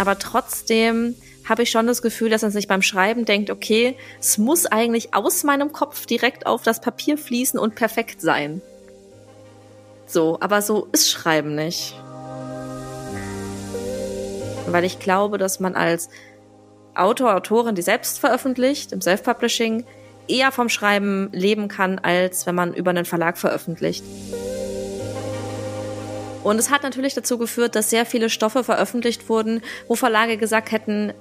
aber trotzdem habe ich schon das Gefühl, dass man sich beim Schreiben denkt, okay, es muss eigentlich aus meinem Kopf direkt auf das Papier fließen und perfekt sein. So, aber so ist Schreiben nicht. Weil ich glaube, dass man als Autor, Autorin, die selbst veröffentlicht, im Self-Publishing, eher vom Schreiben leben kann, als wenn man über einen Verlag veröffentlicht. Und es hat natürlich dazu geführt, dass sehr viele Stoffe veröffentlicht wurden, wo Verlage gesagt hätten,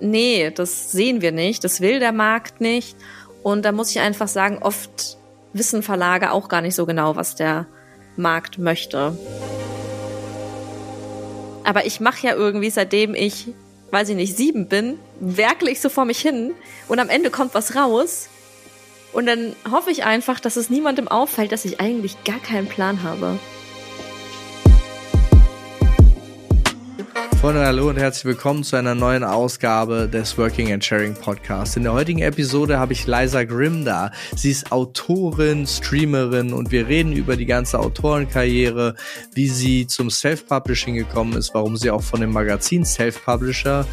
nee, das sehen wir nicht, das will der Markt nicht. Und da muss ich einfach sagen, oft wissen Verlage auch gar nicht so genau, was der Markt möchte. Aber ich mache ja irgendwie, seitdem ich, weiß ich nicht, sieben bin, werkle ich so vor mich hin und am Ende kommt was raus. Und dann hoffe ich einfach, dass es niemandem auffällt, dass ich eigentlich gar keinen Plan habe. Freunde, hallo und herzlich willkommen zu einer neuen Ausgabe des Working and Sharing Podcast. In der heutigen Episode habe ich Liza Grimm da. Sie ist Autorin, Streamerin und wir reden über die ganze Autorenkarriere, wie sie zum Self-Publishing gekommen ist, warum sie auch von dem Magazin Self-Publisher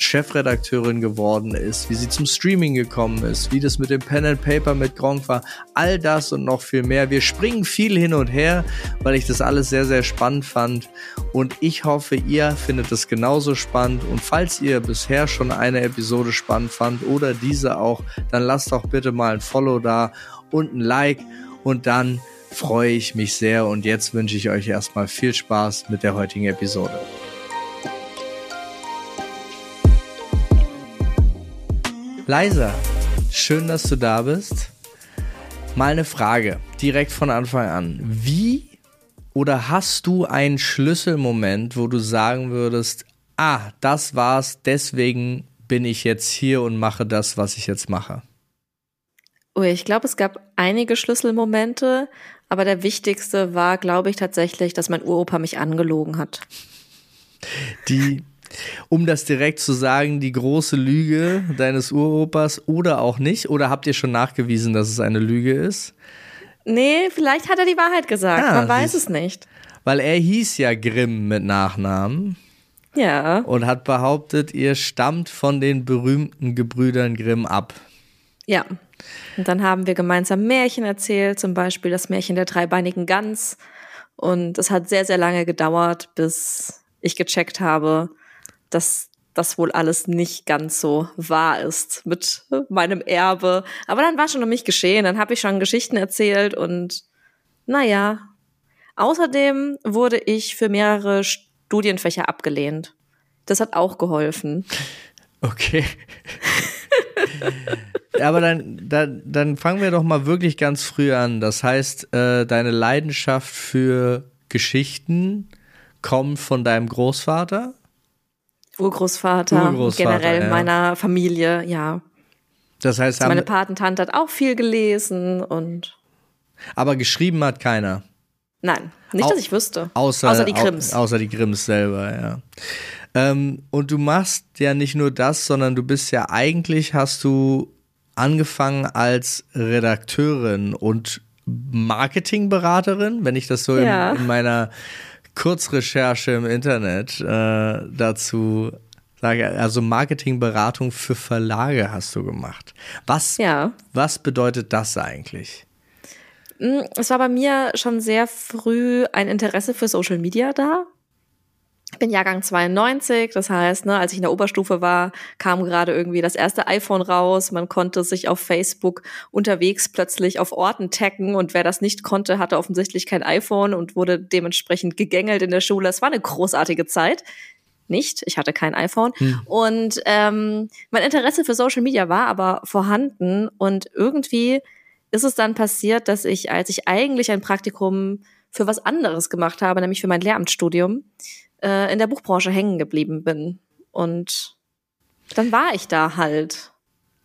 Chefredakteurin geworden ist, wie sie zum Streaming gekommen ist, wie das mit dem Pen and Paper mit Gronk war, all das und noch viel mehr. Wir springen viel hin und her, weil ich das alles sehr, sehr spannend fand und ich hoffe, ihr findet es genauso spannend und falls ihr bisher schon eine Episode spannend fand oder diese auch, dann lasst doch bitte mal ein Follow da und ein Like und dann freue ich mich sehr und jetzt wünsche ich euch erstmal viel Spaß mit der heutigen Episode. Leisa, schön, dass du da bist. Mal eine Frage, direkt von Anfang an. Wie oder hast du einen Schlüsselmoment, wo du sagen würdest, ah, das war's, deswegen bin ich jetzt hier und mache das, was ich jetzt mache? Oh, ich glaube, es gab einige Schlüsselmomente, aber der wichtigste war, glaube ich, tatsächlich, dass mein Uropa mich angelogen hat. Die um das direkt zu sagen, die große Lüge deines Uropas oder auch nicht? Oder habt ihr schon nachgewiesen, dass es eine Lüge ist? Nee, vielleicht hat er die Wahrheit gesagt. Ah, Man weiß es nicht. Weil er hieß ja Grimm mit Nachnamen. Ja. Und hat behauptet, ihr stammt von den berühmten Gebrüdern Grimm ab. Ja. Und dann haben wir gemeinsam Märchen erzählt, zum Beispiel das Märchen der dreibeinigen Gans. Und es hat sehr, sehr lange gedauert, bis ich gecheckt habe, dass das wohl alles nicht ganz so wahr ist mit meinem Erbe. Aber dann war schon um mich geschehen, dann habe ich schon Geschichten erzählt und naja. Außerdem wurde ich für mehrere Studienfächer abgelehnt. Das hat auch geholfen. Okay. Aber dann, dann, dann fangen wir doch mal wirklich ganz früh an. Das heißt, äh, deine Leidenschaft für Geschichten kommt von deinem Großvater? Urgroßvater, Urgroßvater generell ja. meiner Familie, ja. Das heißt, also meine Patentante hat auch viel gelesen und. Aber geschrieben hat keiner. Nein, nicht, Au dass ich wüsste. Außer, außer die Grimms. Au außer die Grimms selber, ja. Ähm, und du machst ja nicht nur das, sondern du bist ja eigentlich, hast du angefangen als Redakteurin und Marketingberaterin, wenn ich das so ja. in, in meiner Kurzrecherche im Internet äh, dazu sage, also Marketingberatung für Verlage hast du gemacht. Was, ja. was bedeutet das eigentlich? Mm, es war bei mir schon sehr früh ein Interesse für Social Media da. Ich bin Jahrgang 92, das heißt, ne, als ich in der Oberstufe war, kam gerade irgendwie das erste iPhone raus. Man konnte sich auf Facebook unterwegs plötzlich auf Orten taggen und wer das nicht konnte, hatte offensichtlich kein iPhone und wurde dementsprechend gegängelt in der Schule. Es war eine großartige Zeit. Nicht, ich hatte kein iPhone. Hm. Und ähm, mein Interesse für Social Media war aber vorhanden und irgendwie ist es dann passiert, dass ich, als ich eigentlich ein Praktikum für was anderes gemacht habe, nämlich für mein Lehramtsstudium, äh, in der Buchbranche hängen geblieben bin. Und dann war ich da halt.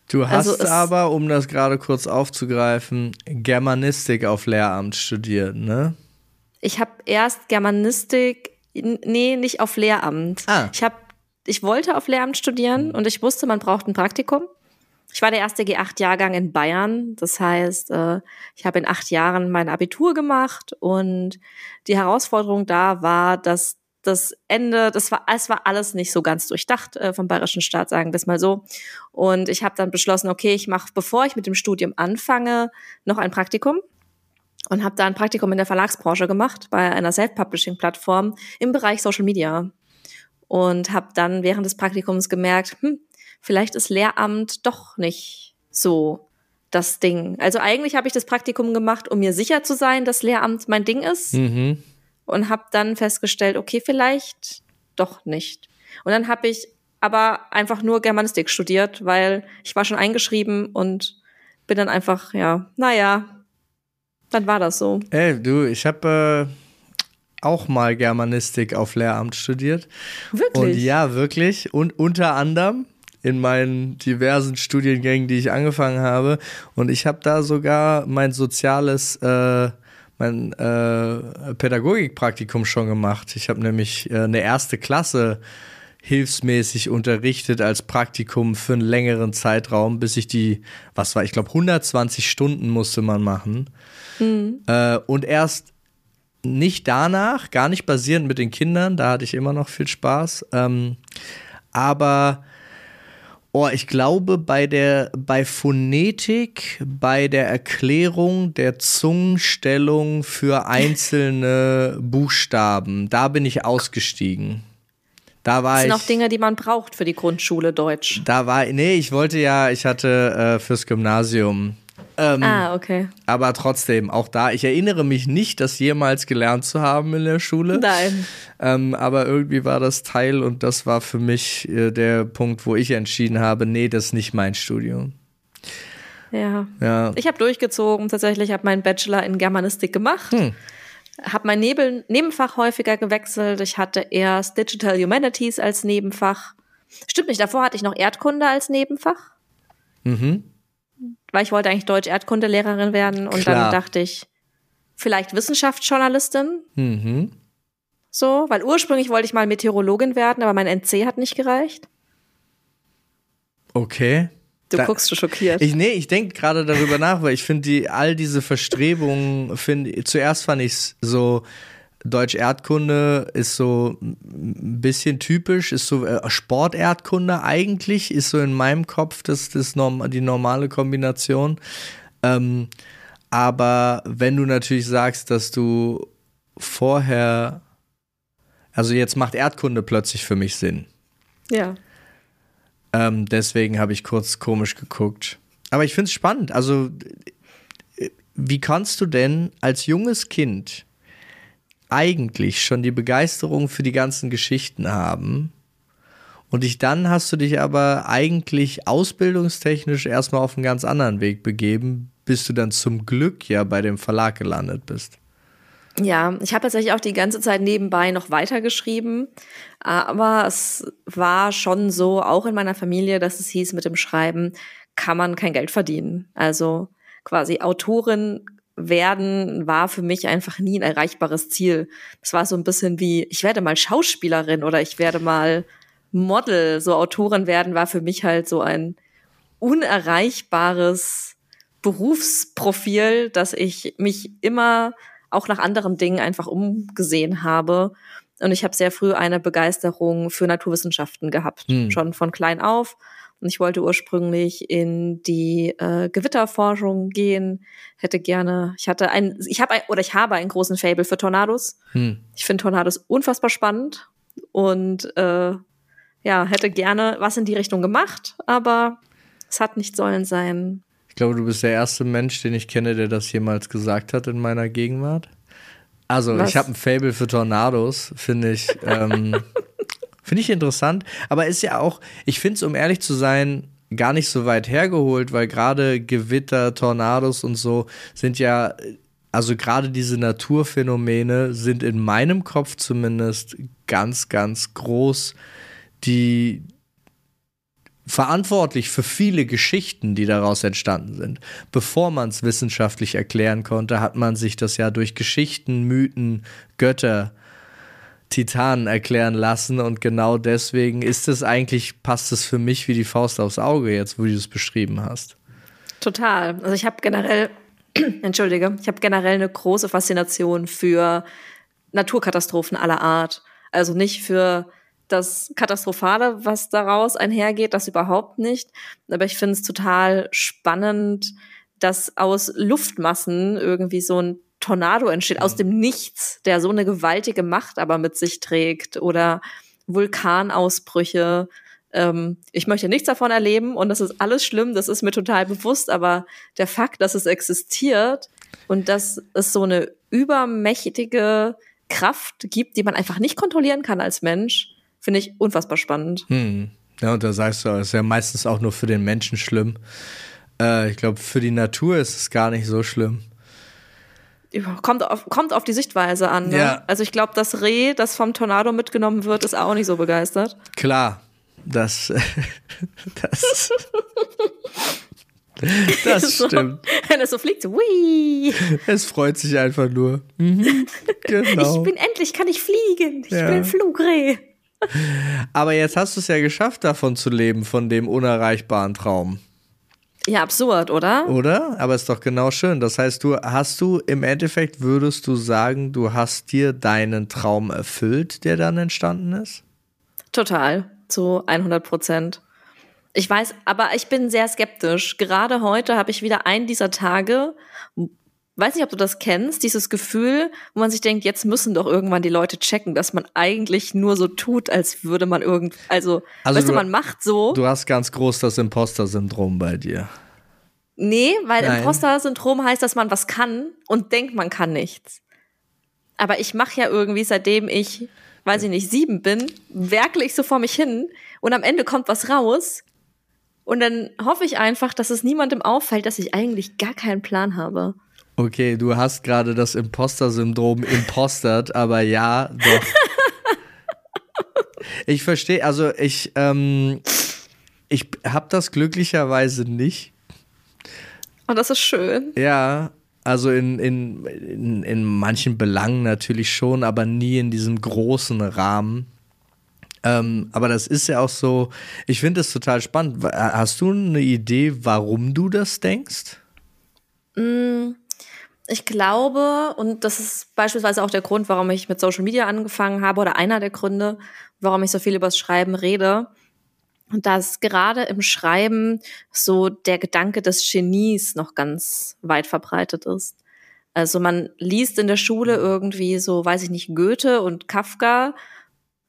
Du hast also aber, um das gerade kurz aufzugreifen, Germanistik auf Lehramt studiert, ne? Ich habe erst Germanistik, nee, nicht auf Lehramt. Ah. Ich habe, ich wollte auf Lehramt studieren und ich wusste, man braucht ein Praktikum. Ich war der erste G8-Jahrgang in Bayern. Das heißt, äh, ich habe in acht Jahren mein Abitur gemacht und die Herausforderung da war, dass das Ende, das war, es war alles nicht so ganz durchdacht äh, vom bayerischen Staat, sagen wir es mal so. Und ich habe dann beschlossen, okay, ich mache, bevor ich mit dem Studium anfange, noch ein Praktikum und habe da ein Praktikum in der Verlagsbranche gemacht bei einer Self-Publishing-Plattform im Bereich Social Media und habe dann während des Praktikums gemerkt, hm, vielleicht ist Lehramt doch nicht so das Ding. Also eigentlich habe ich das Praktikum gemacht, um mir sicher zu sein, dass Lehramt mein Ding ist. Mhm. Und habe dann festgestellt, okay, vielleicht doch nicht. Und dann habe ich aber einfach nur Germanistik studiert, weil ich war schon eingeschrieben und bin dann einfach, ja, naja, dann war das so. Ey, du, ich habe äh, auch mal Germanistik auf Lehramt studiert. Wirklich? Und ja, wirklich. Und unter anderem in meinen diversen Studiengängen, die ich angefangen habe. Und ich habe da sogar mein soziales, äh, mein äh, Pädagogikpraktikum schon gemacht. Ich habe nämlich äh, eine erste Klasse hilfsmäßig unterrichtet als Praktikum für einen längeren Zeitraum, bis ich die, was war, ich glaube 120 Stunden musste man machen. Mhm. Äh, und erst nicht danach, gar nicht basierend mit den Kindern, da hatte ich immer noch viel Spaß. Ähm, aber Oh, ich glaube, bei der, bei Phonetik, bei der Erklärung der Zungenstellung für einzelne Buchstaben, da bin ich ausgestiegen. Da war das sind ich, auch Dinge, die man braucht für die Grundschule Deutsch. Da war, nee, ich wollte ja, ich hatte äh, fürs Gymnasium ähm, ah, okay. Aber trotzdem, auch da, ich erinnere mich nicht, das jemals gelernt zu haben in der Schule. Nein. Ähm, aber irgendwie war das Teil und das war für mich äh, der Punkt, wo ich entschieden habe, nee, das ist nicht mein Studium. Ja. ja. Ich habe durchgezogen, tatsächlich habe meinen Bachelor in Germanistik gemacht. Hm. Habe mein Nebel Nebenfach häufiger gewechselt. Ich hatte erst Digital Humanities als Nebenfach. Stimmt nicht, davor hatte ich noch Erdkunde als Nebenfach. Mhm weil ich wollte eigentlich Deutsch-Erdkundelehrerin werden und Klar. dann dachte ich, vielleicht Wissenschaftsjournalistin. Mhm. So, weil ursprünglich wollte ich mal Meteorologin werden, aber mein NC hat nicht gereicht. Okay. Du da, guckst du schockiert. Ich, nee, ich denke gerade darüber nach, weil ich finde, die, all diese Verstrebungen, finde zuerst fand ich es so, Deutsch-Erdkunde ist so ein bisschen typisch, ist so äh, Sport-Erdkunde eigentlich, ist so in meinem Kopf das, das norm die normale Kombination. Ähm, aber wenn du natürlich sagst, dass du vorher, also jetzt macht Erdkunde plötzlich für mich Sinn. Ja. Ähm, deswegen habe ich kurz komisch geguckt. Aber ich finde es spannend. Also, äh, wie kannst du denn als junges Kind eigentlich schon die Begeisterung für die ganzen Geschichten haben. Und dich dann hast du dich aber eigentlich ausbildungstechnisch erstmal auf einen ganz anderen Weg begeben, bis du dann zum Glück ja bei dem Verlag gelandet bist. Ja, ich habe tatsächlich auch die ganze Zeit nebenbei noch weitergeschrieben, aber es war schon so, auch in meiner Familie, dass es hieß, mit dem Schreiben kann man kein Geld verdienen. Also quasi Autorin werden war für mich einfach nie ein erreichbares Ziel. Es war so ein bisschen wie, ich werde mal Schauspielerin oder ich werde mal Model. So Autorin werden war für mich halt so ein unerreichbares Berufsprofil, dass ich mich immer auch nach anderen Dingen einfach umgesehen habe. Und ich habe sehr früh eine Begeisterung für Naturwissenschaften gehabt, hm. schon von klein auf. Und ich wollte ursprünglich in die äh, Gewitterforschung gehen, hätte gerne, ich hatte ein, ich habe ein, oder ich habe einen großen Fable für Tornados. Hm. Ich finde Tornados unfassbar spannend und äh, ja, hätte gerne was in die Richtung gemacht, aber es hat nicht sollen sein. Ich glaube, du bist der erste Mensch, den ich kenne, der das jemals gesagt hat in meiner Gegenwart. Also, was? ich habe ein Fable für Tornados, finde ich. Ähm, Finde ich interessant, aber ist ja auch, ich finde es, um ehrlich zu sein, gar nicht so weit hergeholt, weil gerade Gewitter, Tornados und so sind ja, also gerade diese Naturphänomene sind in meinem Kopf zumindest ganz, ganz groß, die verantwortlich für viele Geschichten, die daraus entstanden sind. Bevor man es wissenschaftlich erklären konnte, hat man sich das ja durch Geschichten, Mythen, Götter Titanen erklären lassen und genau deswegen ist es eigentlich, passt es für mich wie die Faust aufs Auge jetzt, wo du es beschrieben hast. Total. Also ich habe generell, entschuldige, ich habe generell eine große Faszination für Naturkatastrophen aller Art. Also nicht für das Katastrophale, was daraus einhergeht, das überhaupt nicht. Aber ich finde es total spannend, dass aus Luftmassen irgendwie so ein Tornado entsteht, aus mhm. dem Nichts, der so eine gewaltige Macht aber mit sich trägt oder Vulkanausbrüche. Ähm, ich möchte nichts davon erleben und das ist alles schlimm, das ist mir total bewusst, aber der Fakt, dass es existiert und dass es so eine übermächtige Kraft gibt, die man einfach nicht kontrollieren kann als Mensch, finde ich unfassbar spannend. Hm. Ja, und da sagst du, es ist ja meistens auch nur für den Menschen schlimm. Äh, ich glaube, für die Natur ist es gar nicht so schlimm. Kommt auf, kommt auf die Sichtweise an. Ne? Ja. Also ich glaube, das Reh, das vom Tornado mitgenommen wird, ist auch nicht so begeistert. Klar, das, das, das so, stimmt. Wenn es so fliegt, so, wii. Es freut sich einfach nur. Mhm, genau. Ich bin endlich, kann ich fliegen. Ich ja. bin ein Flugreh. Aber jetzt hast du es ja geschafft, davon zu leben, von dem unerreichbaren Traum. Ja, absurd, oder? Oder? Aber ist doch genau schön. Das heißt, du hast du im Endeffekt würdest du sagen, du hast dir deinen Traum erfüllt, der dann entstanden ist? Total, zu 100 Prozent. Ich weiß, aber ich bin sehr skeptisch. Gerade heute habe ich wieder einen dieser Tage, weiß nicht, ob du das kennst, dieses Gefühl, wo man sich denkt, jetzt müssen doch irgendwann die Leute checken, dass man eigentlich nur so tut, als würde man irgend, also, also weißt du, man macht so. Du hast ganz groß das Imposter-Syndrom bei dir. Nee, weil Imposter-Syndrom heißt, dass man was kann und denkt, man kann nichts. Aber ich mache ja irgendwie, seitdem ich, weiß ich nicht, sieben bin, werkle ich so vor mich hin und am Ende kommt was raus. Und dann hoffe ich einfach, dass es niemandem auffällt, dass ich eigentlich gar keinen Plan habe. Okay, du hast gerade das Imposter-Syndrom impostert, aber ja, doch. ich verstehe, also ich, ähm, ich habe das glücklicherweise nicht. Und oh, das ist schön. Ja, also in, in, in, in manchen Belangen natürlich schon, aber nie in diesem großen Rahmen. Ähm, aber das ist ja auch so, ich finde es total spannend. Hast du eine Idee, warum du das denkst? Mm ich glaube, und das ist beispielsweise auch der Grund, warum ich mit Social Media angefangen habe, oder einer der Gründe, warum ich so viel über das Schreiben rede, dass gerade im Schreiben so der Gedanke des Genies noch ganz weit verbreitet ist. Also man liest in der Schule irgendwie so, weiß ich nicht, Goethe und Kafka.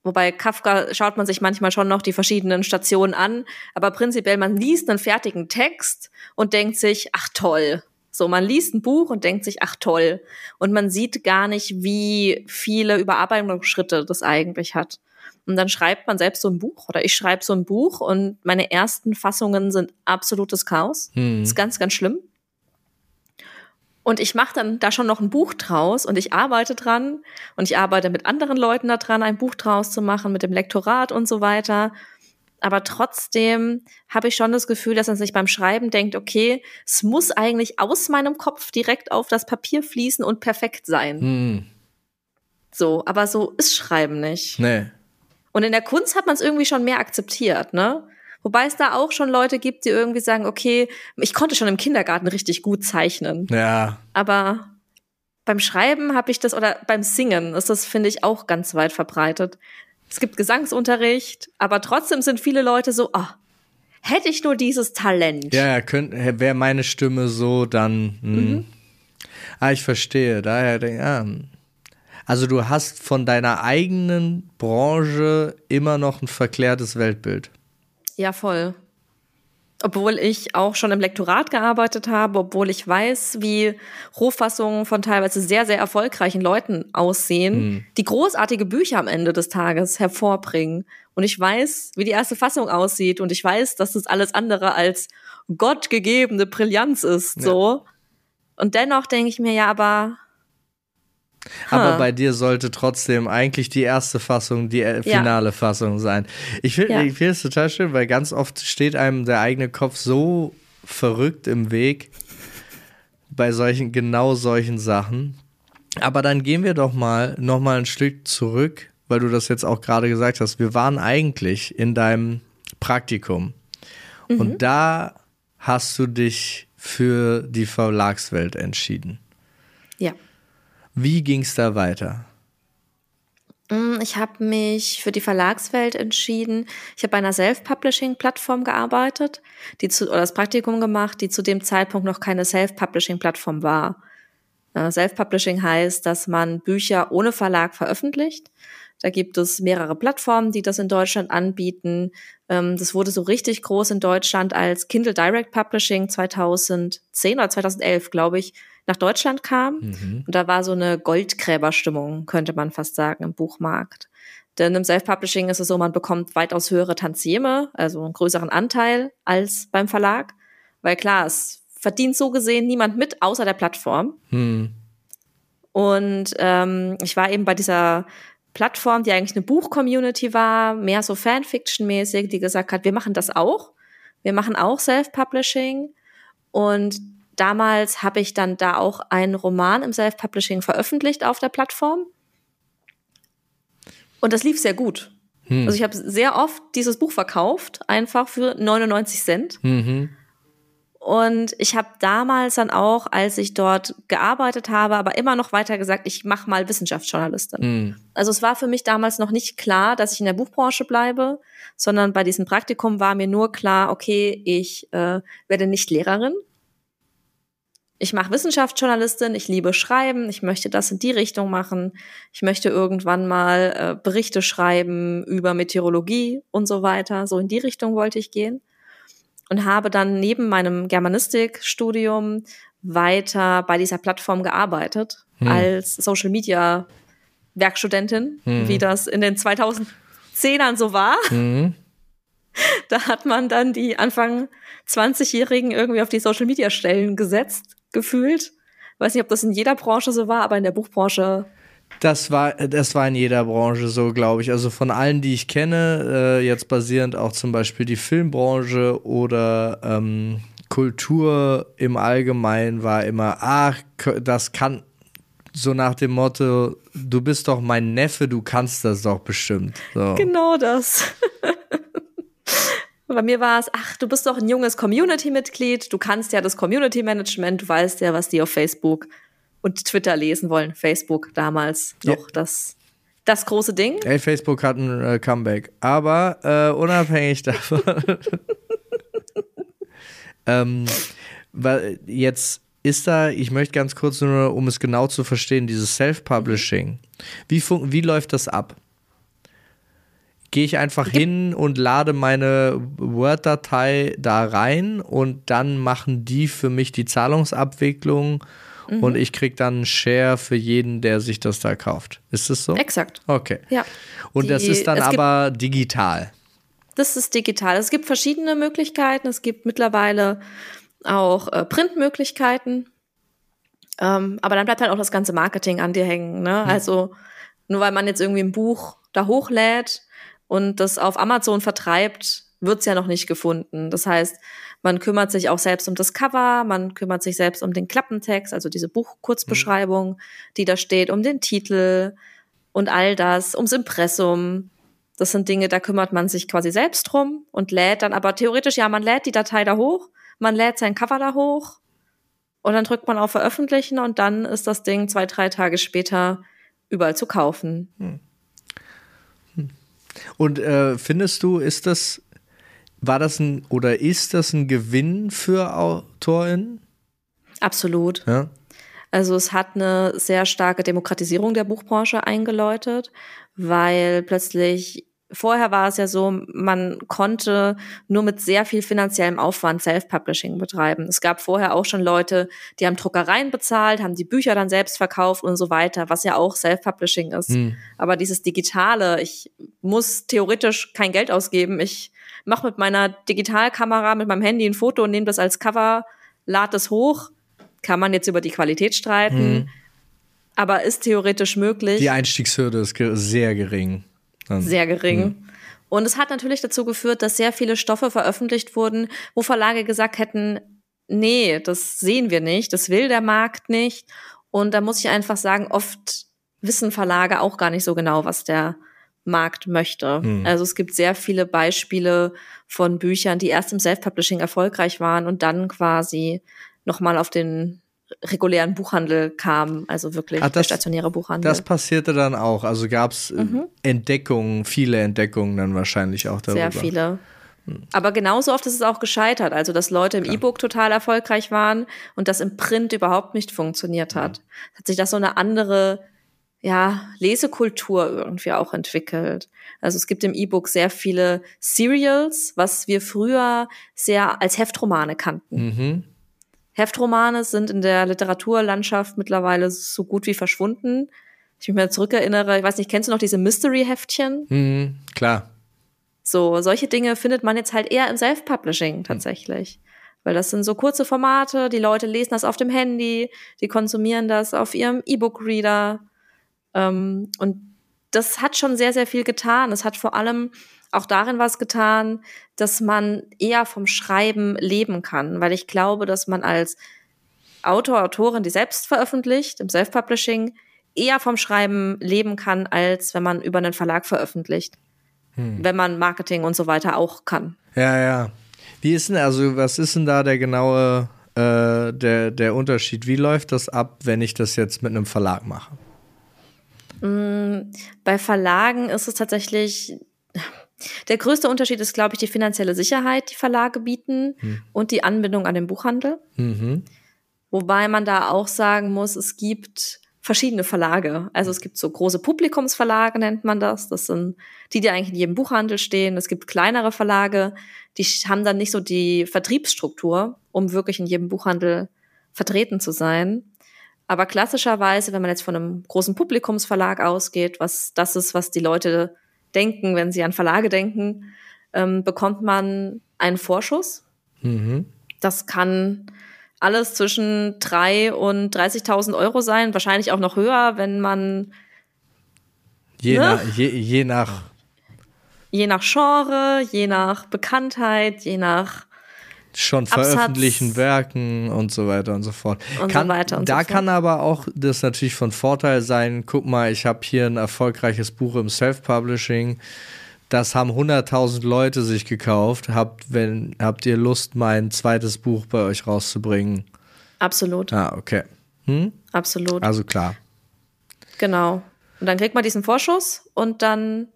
Wobei Kafka schaut man sich manchmal schon noch die verschiedenen Stationen an. Aber prinzipiell, man liest einen fertigen Text und denkt sich, ach toll, so, man liest ein Buch und denkt sich, ach toll. Und man sieht gar nicht, wie viele Überarbeitungsschritte das eigentlich hat. Und dann schreibt man selbst so ein Buch oder ich schreibe so ein Buch und meine ersten Fassungen sind absolutes Chaos. Hm. Das ist ganz, ganz schlimm. Und ich mache dann da schon noch ein Buch draus und ich arbeite dran und ich arbeite mit anderen Leuten daran, ein Buch draus zu machen, mit dem Lektorat und so weiter aber trotzdem habe ich schon das Gefühl, dass man sich beim Schreiben denkt, okay, es muss eigentlich aus meinem Kopf direkt auf das Papier fließen und perfekt sein. Hm. So, aber so ist Schreiben nicht. Nee. Und in der Kunst hat man es irgendwie schon mehr akzeptiert, ne? Wobei es da auch schon Leute gibt, die irgendwie sagen, okay, ich konnte schon im Kindergarten richtig gut zeichnen. Ja. Aber beim Schreiben habe ich das oder beim Singen ist das finde ich auch ganz weit verbreitet, es gibt Gesangsunterricht, aber trotzdem sind viele Leute so, oh, hätte ich nur dieses Talent. Ja, wäre meine Stimme so, dann. Mh. Mhm. Ah, ich verstehe. Daher, ja. Also du hast von deiner eigenen Branche immer noch ein verklärtes Weltbild. Ja, voll obwohl ich auch schon im Lektorat gearbeitet habe, obwohl ich weiß, wie Rohfassungen von teilweise sehr, sehr erfolgreichen Leuten aussehen, mhm. die großartige Bücher am Ende des Tages hervorbringen. Und ich weiß, wie die erste Fassung aussieht und ich weiß, dass das alles andere als gottgegebene Brillanz ist, so. Ja. Und dennoch denke ich mir, ja, aber aber bei dir sollte trotzdem eigentlich die erste Fassung die äh, finale ja. Fassung sein. Ich finde ja. find es total schön, weil ganz oft steht einem der eigene Kopf so verrückt im Weg bei solchen, genau solchen Sachen. Aber dann gehen wir doch mal noch mal ein Stück zurück, weil du das jetzt auch gerade gesagt hast. Wir waren eigentlich in deinem Praktikum. Mhm. Und da hast du dich für die Verlagswelt entschieden. Ja. Wie ging es da weiter? Mm, ich habe mich für die Verlagswelt entschieden. Ich habe bei einer Self-Publishing-Plattform gearbeitet, die zu, oder das Praktikum gemacht, die zu dem Zeitpunkt noch keine Self-Publishing-Plattform war. Äh, Self-Publishing heißt, dass man Bücher ohne Verlag veröffentlicht. Da gibt es mehrere Plattformen, die das in Deutschland anbieten. Ähm, das wurde so richtig groß in Deutschland, als Kindle Direct Publishing 2010 oder 2011, glaube ich, nach Deutschland kam. Mhm. Und da war so eine Goldgräberstimmung, könnte man fast sagen, im Buchmarkt. Denn im Self-Publishing ist es so, man bekommt weitaus höhere Tantieme, also einen größeren Anteil als beim Verlag. Weil klar, es verdient so gesehen niemand mit, außer der Plattform. Mhm. Und ähm, ich war eben bei dieser Plattform, die eigentlich eine Buch-Community war, mehr so Fanfiction-mäßig, die gesagt hat, wir machen das auch. Wir machen auch Self-Publishing. Und damals habe ich dann da auch einen Roman im Self-Publishing veröffentlicht auf der Plattform. Und das lief sehr gut. Hm. Also ich habe sehr oft dieses Buch verkauft, einfach für 99 Cent. Mhm. Und ich habe damals dann auch, als ich dort gearbeitet habe, aber immer noch weiter gesagt, ich mache mal Wissenschaftsjournalistin. Mhm. Also es war für mich damals noch nicht klar, dass ich in der Buchbranche bleibe, sondern bei diesem Praktikum war mir nur klar, okay, ich äh, werde nicht Lehrerin. Ich mache Wissenschaftsjournalistin, ich liebe Schreiben, ich möchte das in die Richtung machen. Ich möchte irgendwann mal äh, Berichte schreiben über Meteorologie und so weiter. So in die Richtung wollte ich gehen und habe dann neben meinem Germanistikstudium weiter bei dieser Plattform gearbeitet hm. als Social Media Werkstudentin, hm. wie das in den 2010ern so war. Hm. Da hat man dann die Anfang 20-Jährigen irgendwie auf die Social Media Stellen gesetzt, gefühlt. Weiß nicht, ob das in jeder Branche so war, aber in der Buchbranche das war, das war in jeder Branche so, glaube ich. Also von allen, die ich kenne, äh, jetzt basierend auch zum Beispiel die Filmbranche oder ähm, Kultur im Allgemeinen war immer, ach, das kann so nach dem Motto, du bist doch mein Neffe, du kannst das doch bestimmt. So. Genau das. Bei mir war es, ach, du bist doch ein junges Community-Mitglied, du kannst ja das Community-Management, du weißt ja, was die auf Facebook und Twitter lesen wollen. Facebook damals ja. noch das, das große Ding. Ey, Facebook hat ein äh, Comeback. Aber äh, unabhängig davon. ähm, weil jetzt ist da, ich möchte ganz kurz nur, um es genau zu verstehen, dieses Self-Publishing. Wie, wie läuft das ab? Gehe ich einfach hin und lade meine Word-Datei da rein und dann machen die für mich die Zahlungsabwicklung mhm. und ich kriege dann einen Share für jeden, der sich das da kauft. Ist das so? Exakt. Okay. Ja. Und Die, das ist dann aber digital. Das ist digital. Es gibt verschiedene Möglichkeiten. Es gibt mittlerweile auch äh, Printmöglichkeiten. Ähm, aber dann bleibt halt auch das ganze Marketing an dir hängen. Ne? Mhm. Also nur weil man jetzt irgendwie ein Buch da hochlädt und das auf Amazon vertreibt, wird's ja noch nicht gefunden. Das heißt, man kümmert sich auch selbst um das Cover, man kümmert sich selbst um den Klappentext, also diese Buchkurzbeschreibung, mhm. die da steht, um den Titel und all das, ums Impressum. Das sind Dinge, da kümmert man sich quasi selbst drum und lädt dann aber theoretisch, ja, man lädt die Datei da hoch, man lädt sein Cover da hoch und dann drückt man auf Veröffentlichen und dann ist das Ding zwei, drei Tage später überall zu kaufen. Hm. Und äh, findest du, ist das war das ein oder ist das ein Gewinn für AutorInnen? Absolut. Ja. Also es hat eine sehr starke Demokratisierung der Buchbranche eingeläutet, weil plötzlich Vorher war es ja so, man konnte nur mit sehr viel finanziellem Aufwand Self-Publishing betreiben. Es gab vorher auch schon Leute, die haben Druckereien bezahlt, haben die Bücher dann selbst verkauft und so weiter, was ja auch Self-Publishing ist. Hm. Aber dieses Digitale, ich muss theoretisch kein Geld ausgeben. Ich mache mit meiner Digitalkamera, mit meinem Handy ein Foto und nehme das als Cover, lade es hoch. Kann man jetzt über die Qualität streiten, mhm. aber ist theoretisch möglich. Die Einstiegshürde ist sehr gering. Dann, sehr gering. Mhm. Und es hat natürlich dazu geführt, dass sehr viele Stoffe veröffentlicht wurden, wo Verlage gesagt hätten, nee, das sehen wir nicht, das will der Markt nicht. Und da muss ich einfach sagen, oft wissen Verlage auch gar nicht so genau, was der Markt möchte. Hm. Also es gibt sehr viele Beispiele von Büchern, die erst im Self-Publishing erfolgreich waren und dann quasi nochmal auf den regulären Buchhandel kam, also wirklich Ach, das- stationäre Buchhandel. Das passierte dann auch. Also gab es Entdeckungen, viele Entdeckungen dann wahrscheinlich auch darüber. Mhm. Sehr viele. Aber genauso oft ist es auch gescheitert. Also, dass Leute im E-Book total erfolgreich waren und das im Print überhaupt nicht funktioniert hat. Hat sich das so eine andere, ja, Lesekultur irgendwie auch entwickelt. Also, es gibt im E-Book sehr viele Serials, was wir früher sehr als Heftromane kannten. Mhm. Heftromane sind in der Literaturlandschaft mittlerweile so gut wie verschwunden. Ich mich mal zurückerinnere, ich weiß nicht, kennst du noch diese Mystery-Heftchen? Mhm, klar. So, solche Dinge findet man jetzt halt eher im Self-Publishing tatsächlich. Weil das sind so kurze Formate, die Leute lesen das auf dem Handy, die konsumieren das auf ihrem E-Book-Reader. Ähm, und das hat schon sehr, sehr viel getan. Es hat vor allem auch darin was getan, dass man eher vom Schreiben leben kann. Weil ich glaube, dass man als Autor, Autorin, die selbst veröffentlicht, im Self-Publishing, eher vom Schreiben leben kann, als wenn man über einen Verlag veröffentlicht wenn man Marketing und so weiter auch kann. Ja, ja. Wie ist denn, also was ist denn da der genaue, äh, der, der Unterschied? Wie läuft das ab, wenn ich das jetzt mit einem Verlag mache? Bei Verlagen ist es tatsächlich, der größte Unterschied ist, glaube ich, die finanzielle Sicherheit, die Verlage bieten und die Anbindung an den Buchhandel. Mhm. Wobei man da auch sagen muss, es gibt verschiedene Verlage. Also es gibt so große Publikumsverlage, nennt man das. Das sind die, die eigentlich in jedem Buchhandel stehen. Es gibt kleinere Verlage, die haben dann nicht so die Vertriebsstruktur, um wirklich in jedem Buchhandel vertreten zu sein. Aber klassischerweise, wenn man jetzt von einem großen Publikumsverlag ausgeht, was das ist, was die Leute denken, wenn sie an Verlage denken, ähm, bekommt man einen Vorschuss. Mhm. Das kann alles zwischen drei und 30.000 Euro sein, wahrscheinlich auch noch höher, wenn man Je, Ne? nach, je, je nach, je nach Genre, je nach Bekanntheit, je nach schon Absatz. veröffentlichten Werken und so weiter und so fort. Und so kann, weiter und so da fort. kann aber auch das natürlich von Vorteil sein, guck mal, ich habe hier ein erfolgreiches Buch im Self-Publishing, das haben 100.000 Leute sich gekauft, habt, wenn, habt ihr Lust, mein zweites Buch bei euch rauszubringen? absolut, Ah, okay. Hm? absolut, Also klar. genau. Und dann kriegt man diesen Vorschuss und dann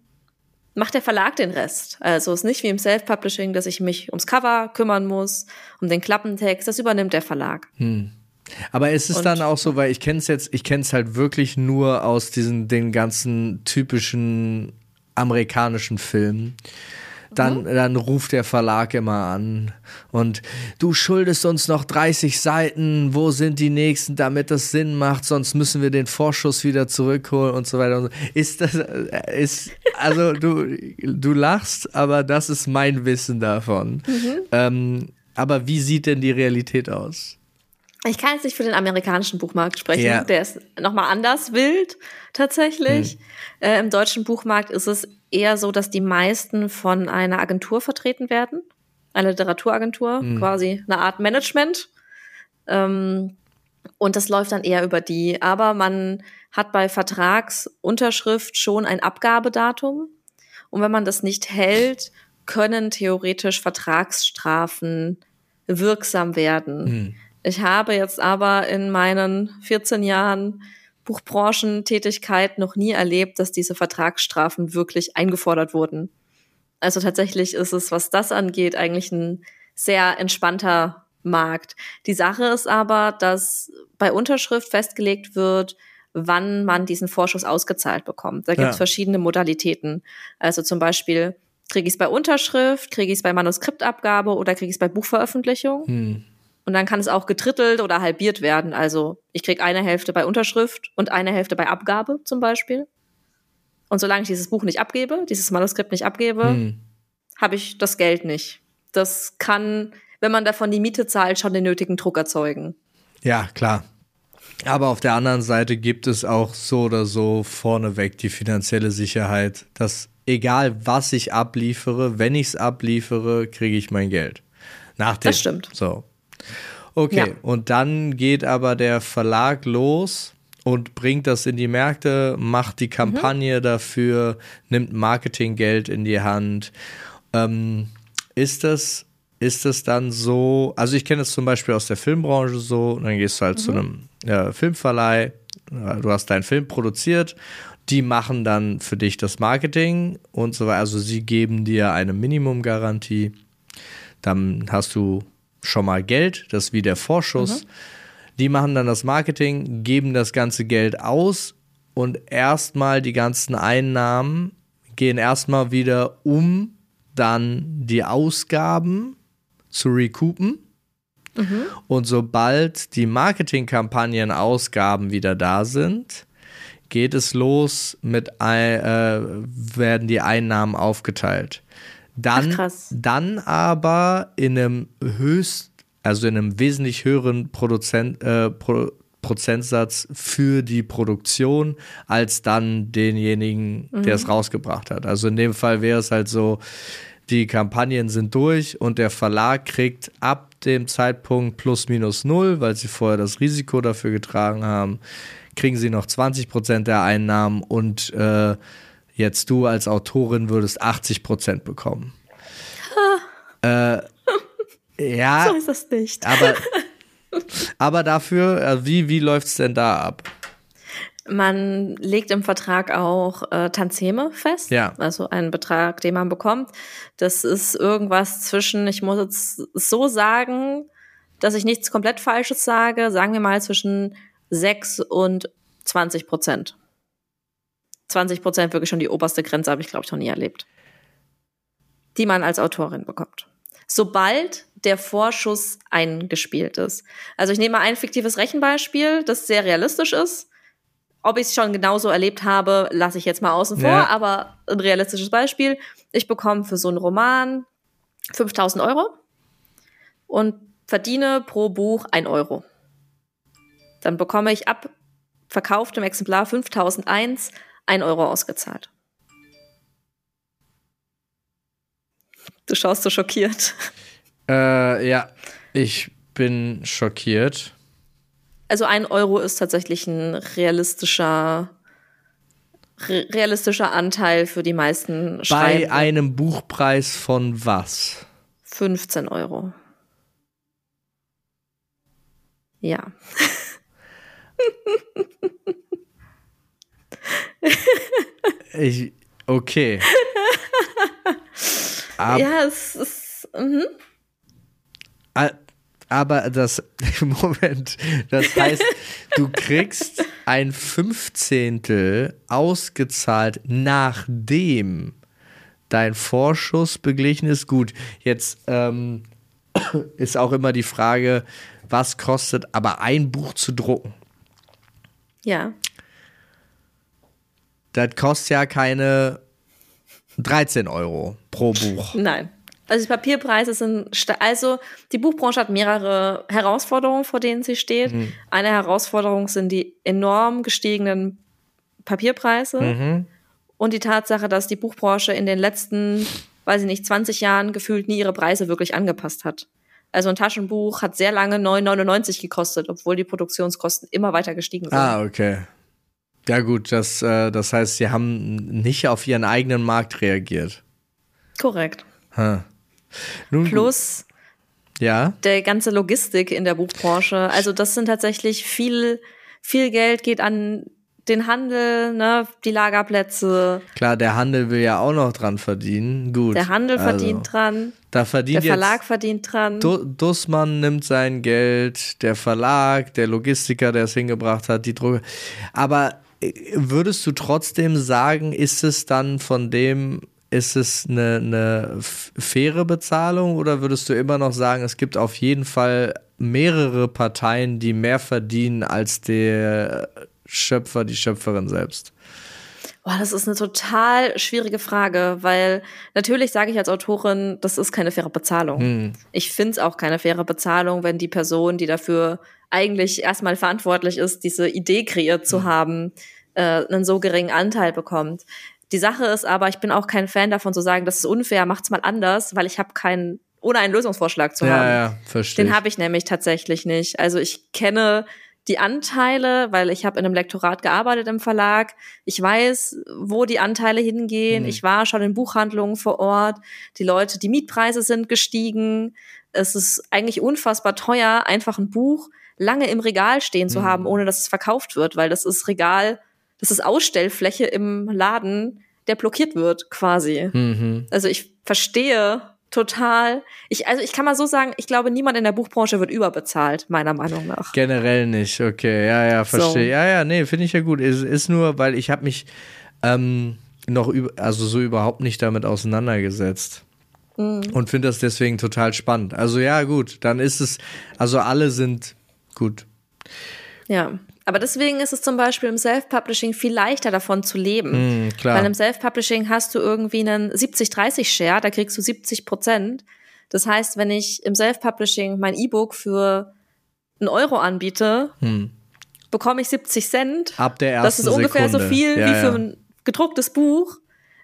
macht der Verlag den Rest. Also es ist nicht wie im Self-Publishing, dass ich mich ums Cover kümmern muss, um den Klappentext, das übernimmt der Verlag. Aber ist es Und- dann auch so, weil ich kenne es jetzt, ich kenne es halt wirklich nur aus diesen den ganzen typischen amerikanischen Filmen. Dann, dann ruft der Verlag immer an und du schuldest uns noch 30 Seiten, wo sind die nächsten, damit das Sinn macht, sonst müssen wir den Vorschuss wieder zurückholen und so weiter. Und so. Ist das, äh, ist, also du, du lachst, aber das ist mein Wissen davon. Ähm, aber wie sieht denn die Realität aus? Ich kann jetzt nicht für den amerikanischen Buchmarkt sprechen. Ja. Der ist nochmal anders wild, tatsächlich. Äh, Im deutschen Buchmarkt ist es eher so, dass die meisten von einer Agentur vertreten werden. Eine Literaturagentur, quasi eine Art Management. Ähm, und das läuft dann eher über die. Aber man hat bei Vertragsunterschrift schon ein Abgabedatum. Und wenn man das nicht hält, können theoretisch Vertragsstrafen wirksam werden. Ich habe jetzt aber in meinen 14 Jahren Buchbranchentätigkeit noch nie erlebt, dass diese Vertragsstrafen wirklich eingefordert wurden. Also tatsächlich ist es, was das angeht, eigentlich ein sehr entspannter Markt. Die Sache ist aber, dass bei Unterschrift festgelegt wird, wann man diesen Vorschuss ausgezahlt bekommt. Da gibt es Ja. verschiedene Modalitäten. Also zum Beispiel kriege ich es bei Unterschrift, kriege ich es bei Manuskriptabgabe oder kriege ich es bei Buchveröffentlichung. Hm. Und dann kann es auch getrittelt oder halbiert werden. Also ich krieg eine Hälfte bei Unterschrift und eine Hälfte bei Abgabe zum Beispiel. Und solange ich dieses Buch nicht abgebe, dieses Manuskript nicht abgebe, Hm. habe ich das Geld nicht. Das kann, wenn man davon die Miete zahlt, schon den nötigen Druck erzeugen. Ja, klar. Aber auf der anderen Seite gibt es auch so oder so vorneweg die finanzielle Sicherheit, dass egal was ich abliefere, wenn ich es abliefere, kriege ich mein Geld. Nach dem, Das stimmt. So. Okay, Ja. und dann geht aber der Verlag los und bringt das in die Märkte, macht die Kampagne dafür, nimmt Marketinggeld in die Hand. Ähm, ist das, ist es dann so, also ich kenne es zum Beispiel aus der Filmbranche so, dann gehst du halt mhm. zu einem äh, Filmverleih, du hast deinen Film produziert, die machen dann für dich das Marketing und so weiter. Also sie geben dir eine Minimumgarantie. Dann hast du schon mal Geld, das ist wie der Vorschuss. Mhm. Die machen dann das Marketing, geben das ganze Geld aus und erstmal die ganzen Einnahmen gehen erstmal wieder um dann die Ausgaben zu recoupen. Mhm. Und sobald die Marketingkampagnen-Ausgaben wieder da sind, geht es los mit, äh, werden die Einnahmen aufgeteilt. Dann, Ach, dann aber in einem höchst, also in einem wesentlich höheren Produzent, äh, Pro, Prozentsatz für die Produktion als dann denjenigen, mhm. der es rausgebracht hat. Also in dem Fall wäre es halt so, die Kampagnen sind durch und der Verlag kriegt ab dem Zeitpunkt plus minus null, weil sie vorher das Risiko dafür getragen haben, kriegen sie noch 20 Prozent der Einnahmen und äh, jetzt du als Autorin würdest 80 Prozent bekommen. äh, ja. So ist das nicht. Aber Aber dafür, äh, wie, wie läuft es denn da ab? Man legt im Vertrag auch äh, Tanzeme fest, ja. also einen Betrag, den man bekommt. Das ist irgendwas zwischen, ich muss jetzt so sagen, dass ich nichts komplett Falsches sage, sagen wir mal zwischen 6 und 20 Prozent. 20 Prozent wirklich schon die oberste Grenze, habe ich glaube ich noch nie erlebt. Die man als Autorin bekommt. Sobald der Vorschuss eingespielt ist. Also ich nehme mal ein fiktives Rechenbeispiel, das sehr realistisch ist. Ob ich es schon genauso erlebt habe, lasse ich jetzt mal außen vor, ja. aber ein realistisches Beispiel. Ich bekomme für so einen Roman 5000 Euro und verdiene pro Buch 1 Euro. Dann bekomme ich ab verkauftem Exemplar 5001 1 Euro ausgezahlt. Du schaust so schockiert. Äh, ja, ich bin schockiert. Also ein Euro ist tatsächlich ein realistischer, re realistischer Anteil für die meisten Schreiber. Bei einem Buchpreis von was? 15 Euro. Ja. ich, okay. Ab ja, es ist. Mhm. Aber das, Moment, das heißt, du kriegst ein Fünfzehntel ausgezahlt, nachdem dein Vorschuss beglichen ist. Gut, jetzt ähm, ist auch immer die Frage, was kostet aber ein Buch zu drucken? Ja. Das kostet ja keine 13 Euro pro Buch. Nein. Also die Papierpreise sind, also die Buchbranche hat mehrere Herausforderungen, vor denen sie steht. Mhm. Eine Herausforderung sind die enorm gestiegenen Papierpreise mhm. und die Tatsache, dass die Buchbranche in den letzten, weiß ich nicht, 20 Jahren gefühlt nie ihre Preise wirklich angepasst hat. Also ein Taschenbuch hat sehr lange 9,99 gekostet, obwohl die Produktionskosten immer weiter gestiegen sind. Ah, okay. Ja gut, das, äh, das heißt, sie haben nicht auf ihren eigenen Markt reagiert. Korrekt. Nun, Plus ja. der ganze Logistik in der Buchbranche. Also das sind tatsächlich viel, viel Geld geht an den Handel, ne, die Lagerplätze. Klar, der Handel will ja auch noch dran verdienen. Gut. Der Handel also, verdient dran. Da verdient der Verlag verdient dran. Du Dussmann nimmt sein Geld, der Verlag, der Logistiker, der es hingebracht hat, die Drucke. Aber würdest du trotzdem sagen, ist es dann von dem ist es eine, eine faire Bezahlung oder würdest du immer noch sagen, es gibt auf jeden Fall mehrere Parteien, die mehr verdienen als der Schöpfer, die Schöpferin selbst? Boah, das ist eine total schwierige Frage, weil natürlich sage ich als Autorin, das ist keine faire Bezahlung. Hm. Ich finde es auch keine faire Bezahlung, wenn die Person, die dafür eigentlich erstmal verantwortlich ist, diese Idee kreiert zu hm. haben, äh, einen so geringen Anteil bekommt. Die Sache ist aber, ich bin auch kein Fan davon zu sagen, das ist unfair, macht's mal anders, weil ich habe keinen, ohne einen Lösungsvorschlag zu ja, haben. Ja, verstehe. Den habe ich nämlich tatsächlich nicht. Also ich kenne die Anteile, weil ich habe in einem Lektorat gearbeitet im Verlag. Ich weiß, wo die Anteile hingehen. Mhm. Ich war schon in Buchhandlungen vor Ort. Die Leute, die Mietpreise sind gestiegen. Es ist eigentlich unfassbar teuer, einfach ein Buch lange im Regal stehen zu mhm. haben, ohne dass es verkauft wird, weil das ist Regal, das ist Ausstellfläche im Laden, der blockiert wird quasi. Mhm. Also ich verstehe total. Ich, also ich kann mal so sagen, ich glaube, niemand in der Buchbranche wird überbezahlt, meiner Meinung nach. Generell nicht, okay, ja, ja, verstehe. So. Ja, ja, nee, finde ich ja gut. Ist, ist nur, weil ich habe mich ähm, noch über, also so überhaupt nicht damit auseinandergesetzt. Mhm. Und finde das deswegen total spannend. Also ja, gut, dann ist es, also alle sind gut. Ja. Aber deswegen ist es zum Beispiel im Self-Publishing viel leichter davon zu leben. Mm, klar. Weil im Self-Publishing hast du irgendwie einen 70-30-Share, da kriegst du 70 Prozent. Das heißt, wenn ich im Self-Publishing mein E-Book für einen Euro anbiete, hm. bekomme ich 70 Cent. Ab der ersten Das ist ungefähr Sekunde. so viel ja, wie für ja. ein gedrucktes Buch.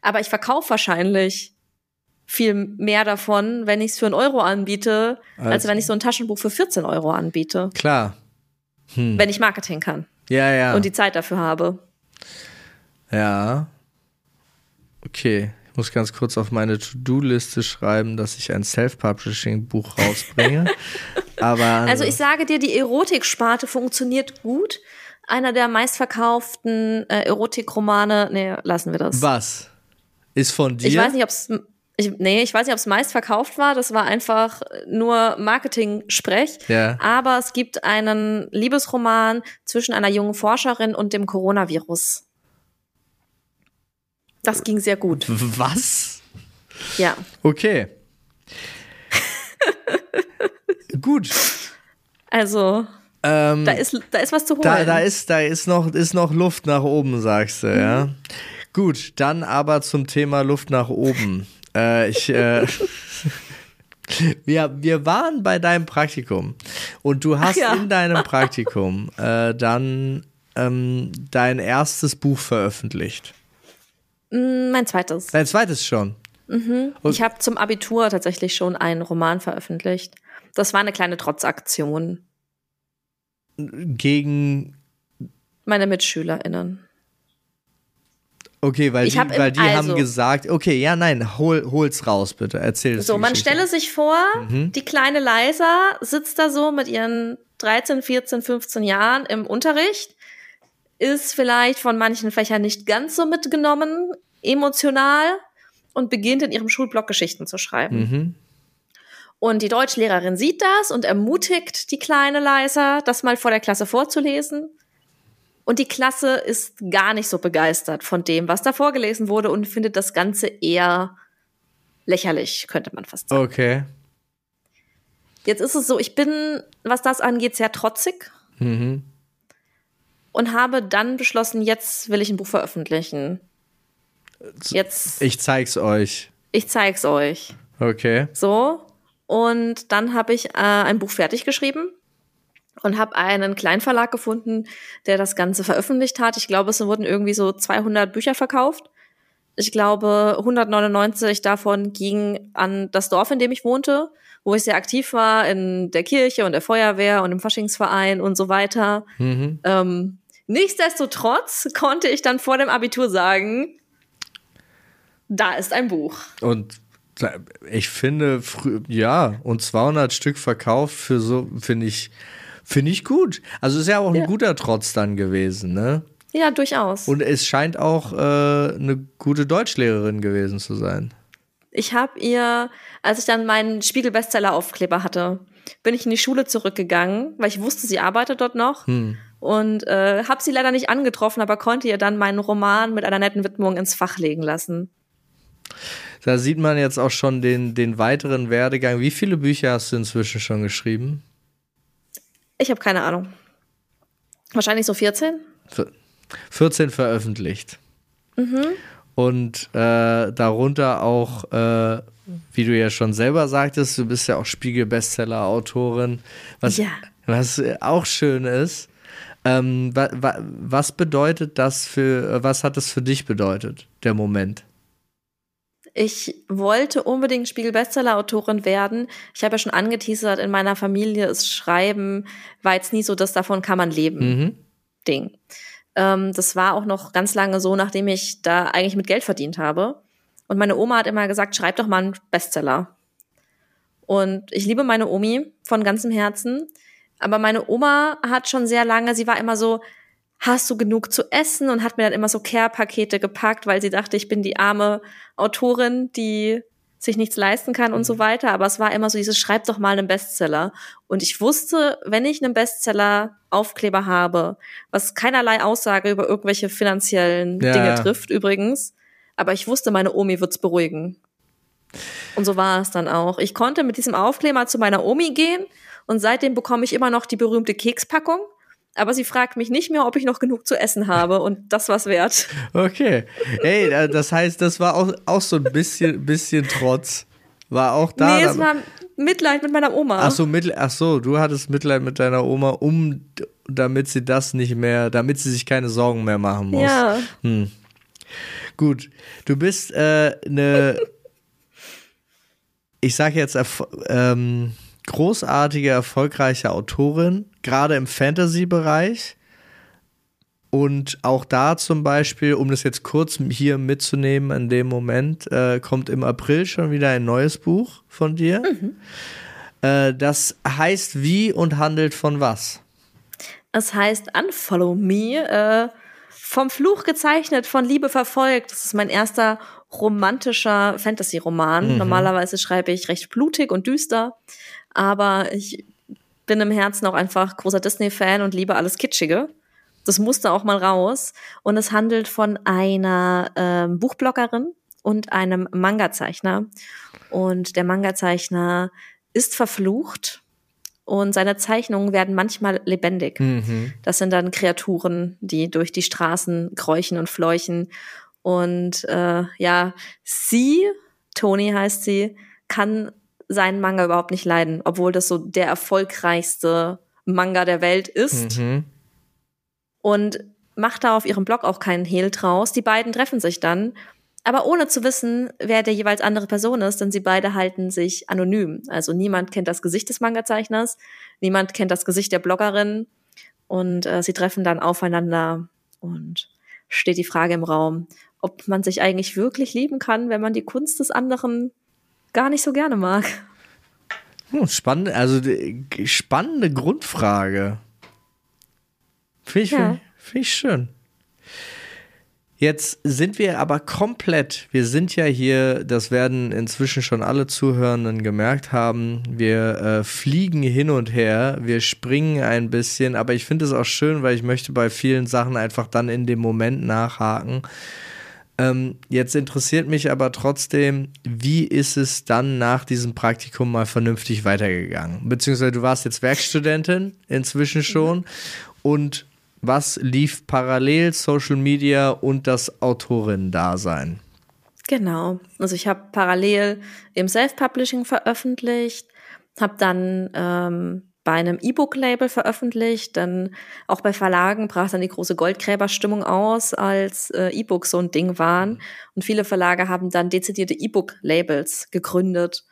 Aber ich verkaufe wahrscheinlich viel mehr davon, wenn ich es für einen Euro anbiete, als, als wenn ich so ein Taschenbuch für 14 Euro anbiete. Klar. Hm. Wenn ich Marketing kann. Ja, ja. Und die Zeit dafür habe. Ja. Okay. Ich muss ganz kurz auf meine To-Do-Liste schreiben, dass ich ein Self-Publishing-Buch rausbringe. Aber also ich sage dir, die Erotiksparte funktioniert gut. Einer der meistverkauften äh, Erotikromane, nee, lassen wir das. Was? Ist von dir? Ich weiß nicht, ob es ich, nee, ich weiß nicht, ob es meist verkauft war. Das war einfach nur Marketing-Sprech. Ja. Aber es gibt einen Liebesroman zwischen einer jungen Forscherin und dem Coronavirus. Das ging sehr gut. Was? Ja. Okay. gut. Also, Ähm, da ist, da ist was zu holen. da, da, ist, da ist, noch, ist noch Luft nach oben, sagst du, Mhm. ja. Gut, dann aber zum Thema Luft nach oben. Äh, ich, äh, wir, wir waren bei deinem Praktikum und du hast ja. in deinem Praktikum äh, dann ähm, dein erstes Buch veröffentlicht. Mm, mein zweites. Dein zweites schon. Und- Ich habe zum Abitur tatsächlich schon einen Roman veröffentlicht. Das war eine kleine Trotzaktion. Gegen, Meine MitschülerInnen. Okay, weil Ich die, hab weil die also- haben gesagt, okay, ja, nein, hol, hol's raus, bitte, erzähl es. So, man stelle sich vor, Mhm. die kleine Leisa sitzt da so mit ihren 13, 14, 15 Jahren im Unterricht, ist vielleicht von manchen Fächern nicht ganz so mitgenommen, emotional und beginnt in ihrem Schulblock Geschichten zu schreiben. Mhm. Und die Deutschlehrerin sieht das und ermutigt die kleine Leisa, das mal vor der Klasse vorzulesen. Und die Klasse ist gar nicht so begeistert von dem, was da vorgelesen wurde und findet das Ganze eher lächerlich, könnte man fast sagen. Okay. Jetzt ist es so, ich bin, was das angeht, sehr trotzig Mhm. und habe dann beschlossen, jetzt will ich ein Buch veröffentlichen. Jetzt, Ich zeig's euch. ich zeig's euch. Okay. So. Und dann habe ich äh, ein Buch fertig geschrieben und habe einen Kleinverlag gefunden, der das Ganze veröffentlicht hat. Ich glaube, es wurden irgendwie so 200 Bücher verkauft. Ich glaube, 199 davon gingen an das Dorf, in dem ich wohnte, wo ich sehr aktiv war, in der Kirche und der Feuerwehr und im Faschingsverein und so weiter. Mhm. Ähm, nichtsdestotrotz konnte ich dann vor dem Abitur sagen, da ist ein Buch. Und ich finde, ja, und 200 Stück verkauft für so, finde ich, finde ich gut. Also ist ja auch ein Ja. guter Trotz dann gewesen, ne? Ja, durchaus. Und es scheint auch äh, eine gute Deutschlehrerin gewesen zu sein. Ich habe ihr, als ich dann meinen Spiegel-Bestseller-Aufkleber hatte, bin ich in die Schule zurückgegangen, weil ich wusste, sie arbeitet dort noch. Und äh, habe sie leider nicht angetroffen, aber konnte ihr dann meinen Roman mit einer netten Widmung ins Fach legen lassen. Da sieht man jetzt auch schon den, den weiteren Werdegang. Wie viele Bücher hast du inzwischen schon geschrieben? Ich habe keine Ahnung. Wahrscheinlich so 14? Vier- 14 veröffentlicht. Mhm. Und äh, darunter auch, äh, wie du ja schon selber sagtest, du bist ja auch Spiegel-Bestseller-Autorin, was, Ja. was auch schön ist. Ähm, wa, wa, was bedeutet das für, was hat das für dich bedeutet, der Moment? Ich wollte unbedingt Spiegel-Bestseller-Autorin werden. Ich habe ja schon angeteasert, in meiner Familie ist Schreiben, war jetzt nie so, dass davon kann man leben. Mhm. Ding. Ähm, das war auch noch ganz lange so, nachdem ich da eigentlich mit Geld verdient habe. Und meine Oma hat immer gesagt, schreib doch mal einen Bestseller. Und ich liebe meine Omi von ganzem Herzen. Aber meine Oma hat schon sehr lange, sie war immer so, hast du genug zu essen und hat mir dann immer so Care-Pakete gepackt, weil sie dachte, ich bin die arme Autorin, die sich nichts leisten kann und so mhm. weiter. Aber es war immer so dieses, schreib doch mal einen Bestseller. Und ich wusste, wenn ich einen Bestseller-Aufkleber habe, was keinerlei Aussage über irgendwelche finanziellen ja. Dinge trifft übrigens, aber ich wusste, meine Omi wird's beruhigen. Und so war es dann auch. Ich konnte mit diesem Aufkleber zu meiner Omi gehen und seitdem bekomme ich immer noch die berühmte Kekspackung aber sie fragt mich nicht mehr, ob ich noch genug zu essen habe und das war's wert. Okay. Ey, das heißt, das war auch, auch so ein bisschen, bisschen Trotz. War auch da. Nee, es war Mitleid mit meiner Oma. Ach so, Mitleid, ach so, du hattest Mitleid mit deiner Oma, um, damit sie das nicht mehr, damit sie sich keine Sorgen mehr machen muss. Ja. Hm. Gut, du bist äh, eine, ich sag jetzt, ähm, großartige, erfolgreiche Autorin, gerade im Fantasy-Bereich. Und auch da zum Beispiel, um das jetzt kurz hier mitzunehmen, in dem Moment, äh, kommt im April schon wieder ein neues Buch von dir. Mhm. Äh, das heißt wie und handelt von was? Es heißt Unfollow Me, äh, vom Fluch gezeichnet, von Liebe verfolgt. Das ist mein erster romantischer Fantasy-Roman. Mhm. Normalerweise schreibe ich recht blutig und düster aber ich bin im Herzen auch einfach großer Disney-Fan und liebe alles Kitschige. Das musste auch mal raus. Und es handelt von einer ähm, Buchbloggerin und einem Manga-Zeichner. Und der Manga-Zeichner ist verflucht und seine Zeichnungen werden manchmal lebendig. Mhm. Das sind dann Kreaturen, die durch die Straßen kräuchen und fleuchen. Und äh, ja, sie, Toni heißt sie, kann seinen Manga überhaupt nicht leiden, obwohl das so der erfolgreichste Manga der Welt ist. Mhm. Und macht da auf ihrem Blog auch keinen Hehl draus. Die beiden treffen sich dann, aber ohne zu wissen, wer der jeweils andere Person ist, denn sie beide halten sich anonym. Also niemand kennt das Gesicht des Manga-Zeichners, niemand kennt das Gesicht der Bloggerin und äh, sie treffen dann aufeinander und steht die Frage im Raum, ob man sich eigentlich wirklich lieben kann, wenn man die Kunst des anderen gar nicht so gerne mag. Hm, spannende, also spannende Grundfrage. Finde ich, ja. find ich schön. Jetzt sind wir aber komplett, wir sind ja hier, das werden inzwischen schon alle Zuhörenden gemerkt haben, wir äh, fliegen hin und her, wir springen ein bisschen, aber ich finde es auch schön, weil ich möchte bei vielen Sachen einfach dann in dem Moment nachhaken. Ähm, jetzt interessiert mich aber trotzdem, wie ist es dann nach diesem Praktikum mal vernünftig weitergegangen? Beziehungsweise du warst jetzt Werkstudentin inzwischen schon. Und was lief parallel Social Media und das Autorinnen-Dasein? Genau. Also ich habe parallel im Self-Publishing veröffentlicht, habe dann ähm, bei einem E-Book-Label veröffentlicht. Dann auch bei Verlagen brach dann die große Goldgräberstimmung aus, als äh, E-Books so ein Ding waren. Und viele Verlage haben dann dezidierte E-Book-Labels gegründet,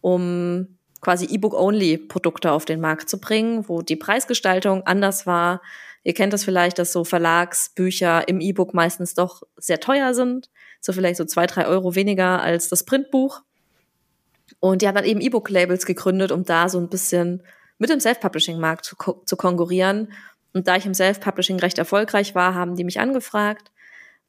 um quasi E-Book-Only-Produkte auf den Markt zu bringen, wo die Preisgestaltung anders war. Ihr kennt das vielleicht, dass so Verlagsbücher im E-Book meistens doch sehr teuer sind. So vielleicht so zwei, drei Euro weniger als das Printbuch. Und die haben dann eben E-Book-Labels gegründet, um da so ein bisschen mit dem Self-Publishing-Markt zu, zu konkurrieren. Und da ich im Self-Publishing recht erfolgreich war, haben die mich angefragt.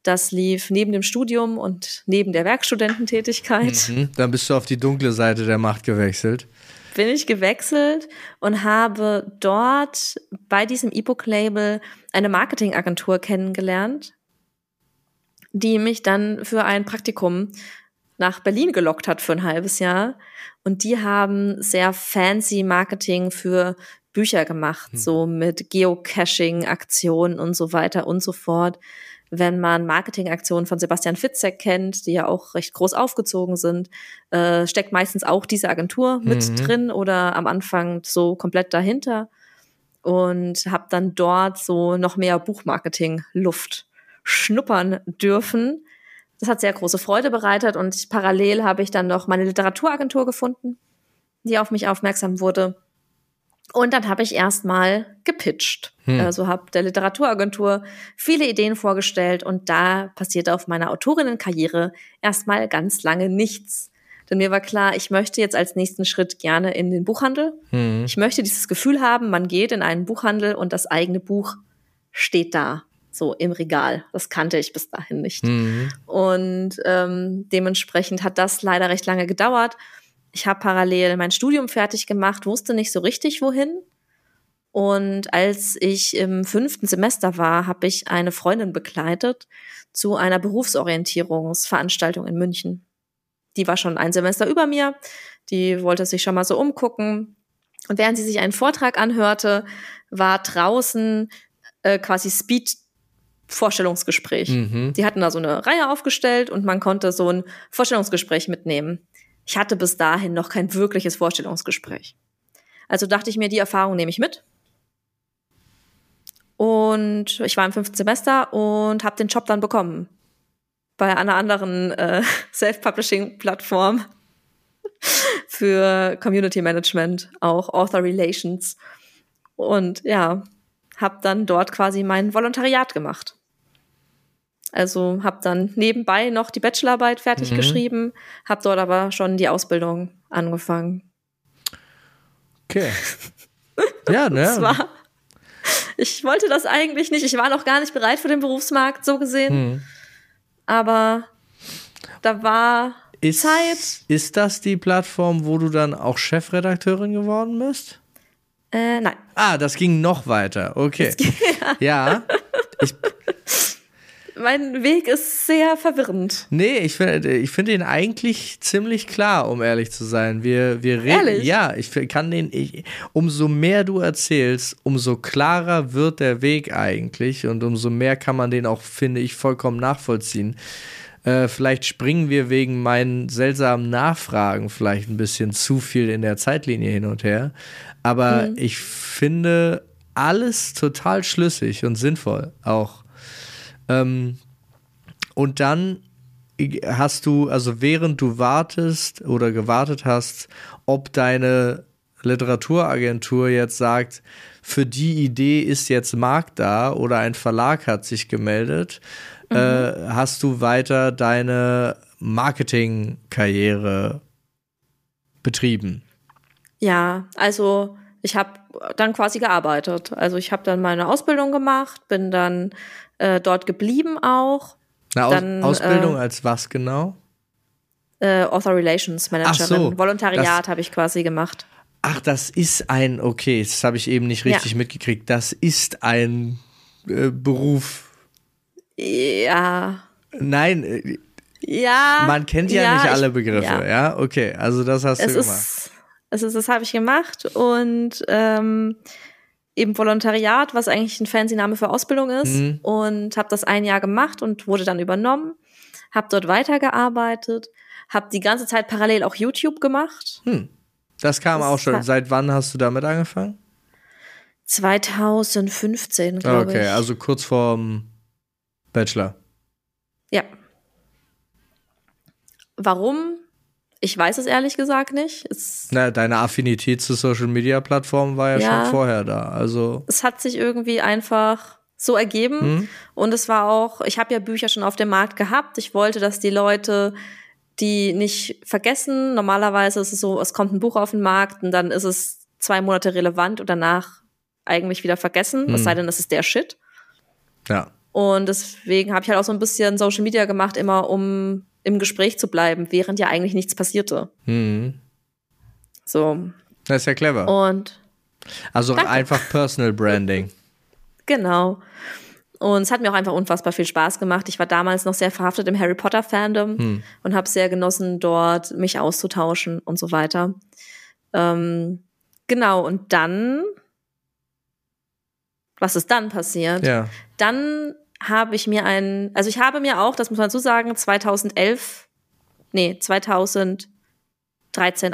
Das lief neben dem Studium und neben der Werkstudententätigkeit. Mhm, dann bist du auf die dunkle Seite der Macht gewechselt. Bin ich gewechselt und habe dort bei diesem E-Book-Label eine Marketingagentur kennengelernt, die mich dann für ein Praktikum nach Berlin gelockt hat für ein halbes Jahr. Und die haben sehr fancy Marketing für Bücher gemacht, hm. so mit Geocaching-Aktionen und so weiter und so fort. Wenn man Marketingaktionen von Sebastian Fitzek kennt, die ja auch recht groß aufgezogen sind, äh, steckt meistens auch diese Agentur mit mhm. drin oder am Anfang so komplett dahinter. Und habe dann dort so noch mehr Buchmarketing-Luft schnuppern dürfen das hat sehr große Freude bereitet und parallel habe ich dann noch meine Literaturagentur gefunden, die auf mich aufmerksam wurde. Und dann habe ich erstmal gepitcht. Hm. Also habe der Literaturagentur viele Ideen vorgestellt und da passierte auf meiner Autorinnenkarriere erstmal ganz lange nichts. Denn mir war klar, ich möchte jetzt als nächsten Schritt gerne in den Buchhandel. Hm. Ich möchte dieses Gefühl haben, man geht in einen Buchhandel und das eigene Buch steht da, so im Regal. Das kannte ich bis dahin nicht. Hm. Und ähm, dementsprechend hat das leider recht lange gedauert. Ich habe parallel mein Studium fertig gemacht, wusste nicht so richtig wohin. Und als ich im fünften Semester war, habe ich eine Freundin begleitet zu einer Berufsorientierungsveranstaltung in München. Die war schon ein Semester über mir, die wollte sich schon mal so umgucken. Und während sie sich einen Vortrag anhörte, war draußen äh, quasi Speed Vorstellungsgespräch. Mhm. Die hatten da so eine Reihe aufgestellt und man konnte so ein Vorstellungsgespräch mitnehmen. Ich hatte bis dahin noch kein wirkliches Vorstellungsgespräch. Also dachte ich mir, die Erfahrung nehme ich mit. Und ich war im fünften Semester und habe den Job dann bekommen. Bei einer anderen äh, Self-Publishing-Plattform für Community Management, auch Author Relations. Und ja, habe dann dort quasi mein Volontariat gemacht. Also habe dann nebenbei noch die Bachelorarbeit fertig mhm. geschrieben, habe dort aber schon die Ausbildung angefangen. Okay. ja, ne? Das war, ich wollte das eigentlich nicht. Ich war noch gar nicht bereit für den Berufsmarkt, so gesehen. Mhm. Aber da war ist, Zeit. Ist das die Plattform, wo du dann auch Chefredakteurin geworden bist? Äh, nein. Ah, das ging noch weiter. Okay. Ging, ja. ja. Ich, mein Weg ist sehr verwirrend. Nee, ich finde ich find ihn eigentlich ziemlich klar, um ehrlich zu sein. Wir, wir reden. Ehrlich? Ja, ich kann den. Ich, umso mehr du erzählst, umso klarer wird der Weg eigentlich und umso mehr kann man den auch, finde ich, vollkommen nachvollziehen. Äh, vielleicht springen wir wegen meinen seltsamen Nachfragen vielleicht ein bisschen zu viel in der Zeitlinie hin und her. Aber mhm. ich finde alles total schlüssig und sinnvoll auch. Ähm, und dann hast du, also während du wartest oder gewartet hast, ob deine Literaturagentur jetzt sagt, für die Idee ist jetzt Markt da oder ein Verlag hat sich gemeldet, mhm. äh, hast du weiter deine Marketingkarriere betrieben. Ja, also ich habe dann quasi gearbeitet. Also ich habe dann meine Ausbildung gemacht, bin dann äh, dort geblieben auch. Eine Aus dann, Ausbildung äh, als was genau? Äh, Author Relations Managerin. So, Volontariat habe ich quasi gemacht. Ach, das ist ein, okay, das habe ich eben nicht richtig ja. mitgekriegt. Das ist ein äh, Beruf. Ja. Nein. Äh, ja. Man kennt ja, ja nicht alle Begriffe, ja. ja. Okay, also das hast es du gemacht. Ist, ist, das habe ich gemacht und ähm, eben Volontariat, was eigentlich ein fancy Name für Ausbildung ist. Mhm. Und habe das ein Jahr gemacht und wurde dann übernommen. Habe dort weitergearbeitet. Habe die ganze Zeit parallel auch YouTube gemacht. Hm. Das kam das auch schon. Seit wann hast du damit angefangen? 2015, glaube okay, ich. Okay, also kurz vorm Bachelor. Ja. Warum? Ich weiß es ehrlich gesagt nicht. Es Na, deine Affinität zu Social Media Plattformen war ja, ja, schon vorher da. Also es hat sich irgendwie einfach so ergeben hm? und es war auch. Ich habe ja Bücher schon auf dem Markt gehabt. Ich wollte, dass die Leute die nicht vergessen. Normalerweise ist es so, es kommt ein Buch auf den Markt und dann ist es zwei Monate relevant und danach eigentlich wieder vergessen. Hm. Es sei denn, es ist der Shit. Ja. Und deswegen habe ich halt auch so ein bisschen Social Media gemacht, immer um im Gespräch zu bleiben, während ja eigentlich nichts passierte. Mhm. So. Das ist ja clever. Und also danke. einfach Personal Branding. genau. Und es hat mir auch einfach unfassbar viel Spaß gemacht. Ich war damals noch sehr verhaftet im Harry Potter Fandom hm. und habe sehr genossen, dort mich auszutauschen und so weiter. Ähm, genau, und dann, was ist dann passiert? Ja. Dann habe ich mir einen, also ich habe mir auch, das muss man so sagen, 2011, nee, 2013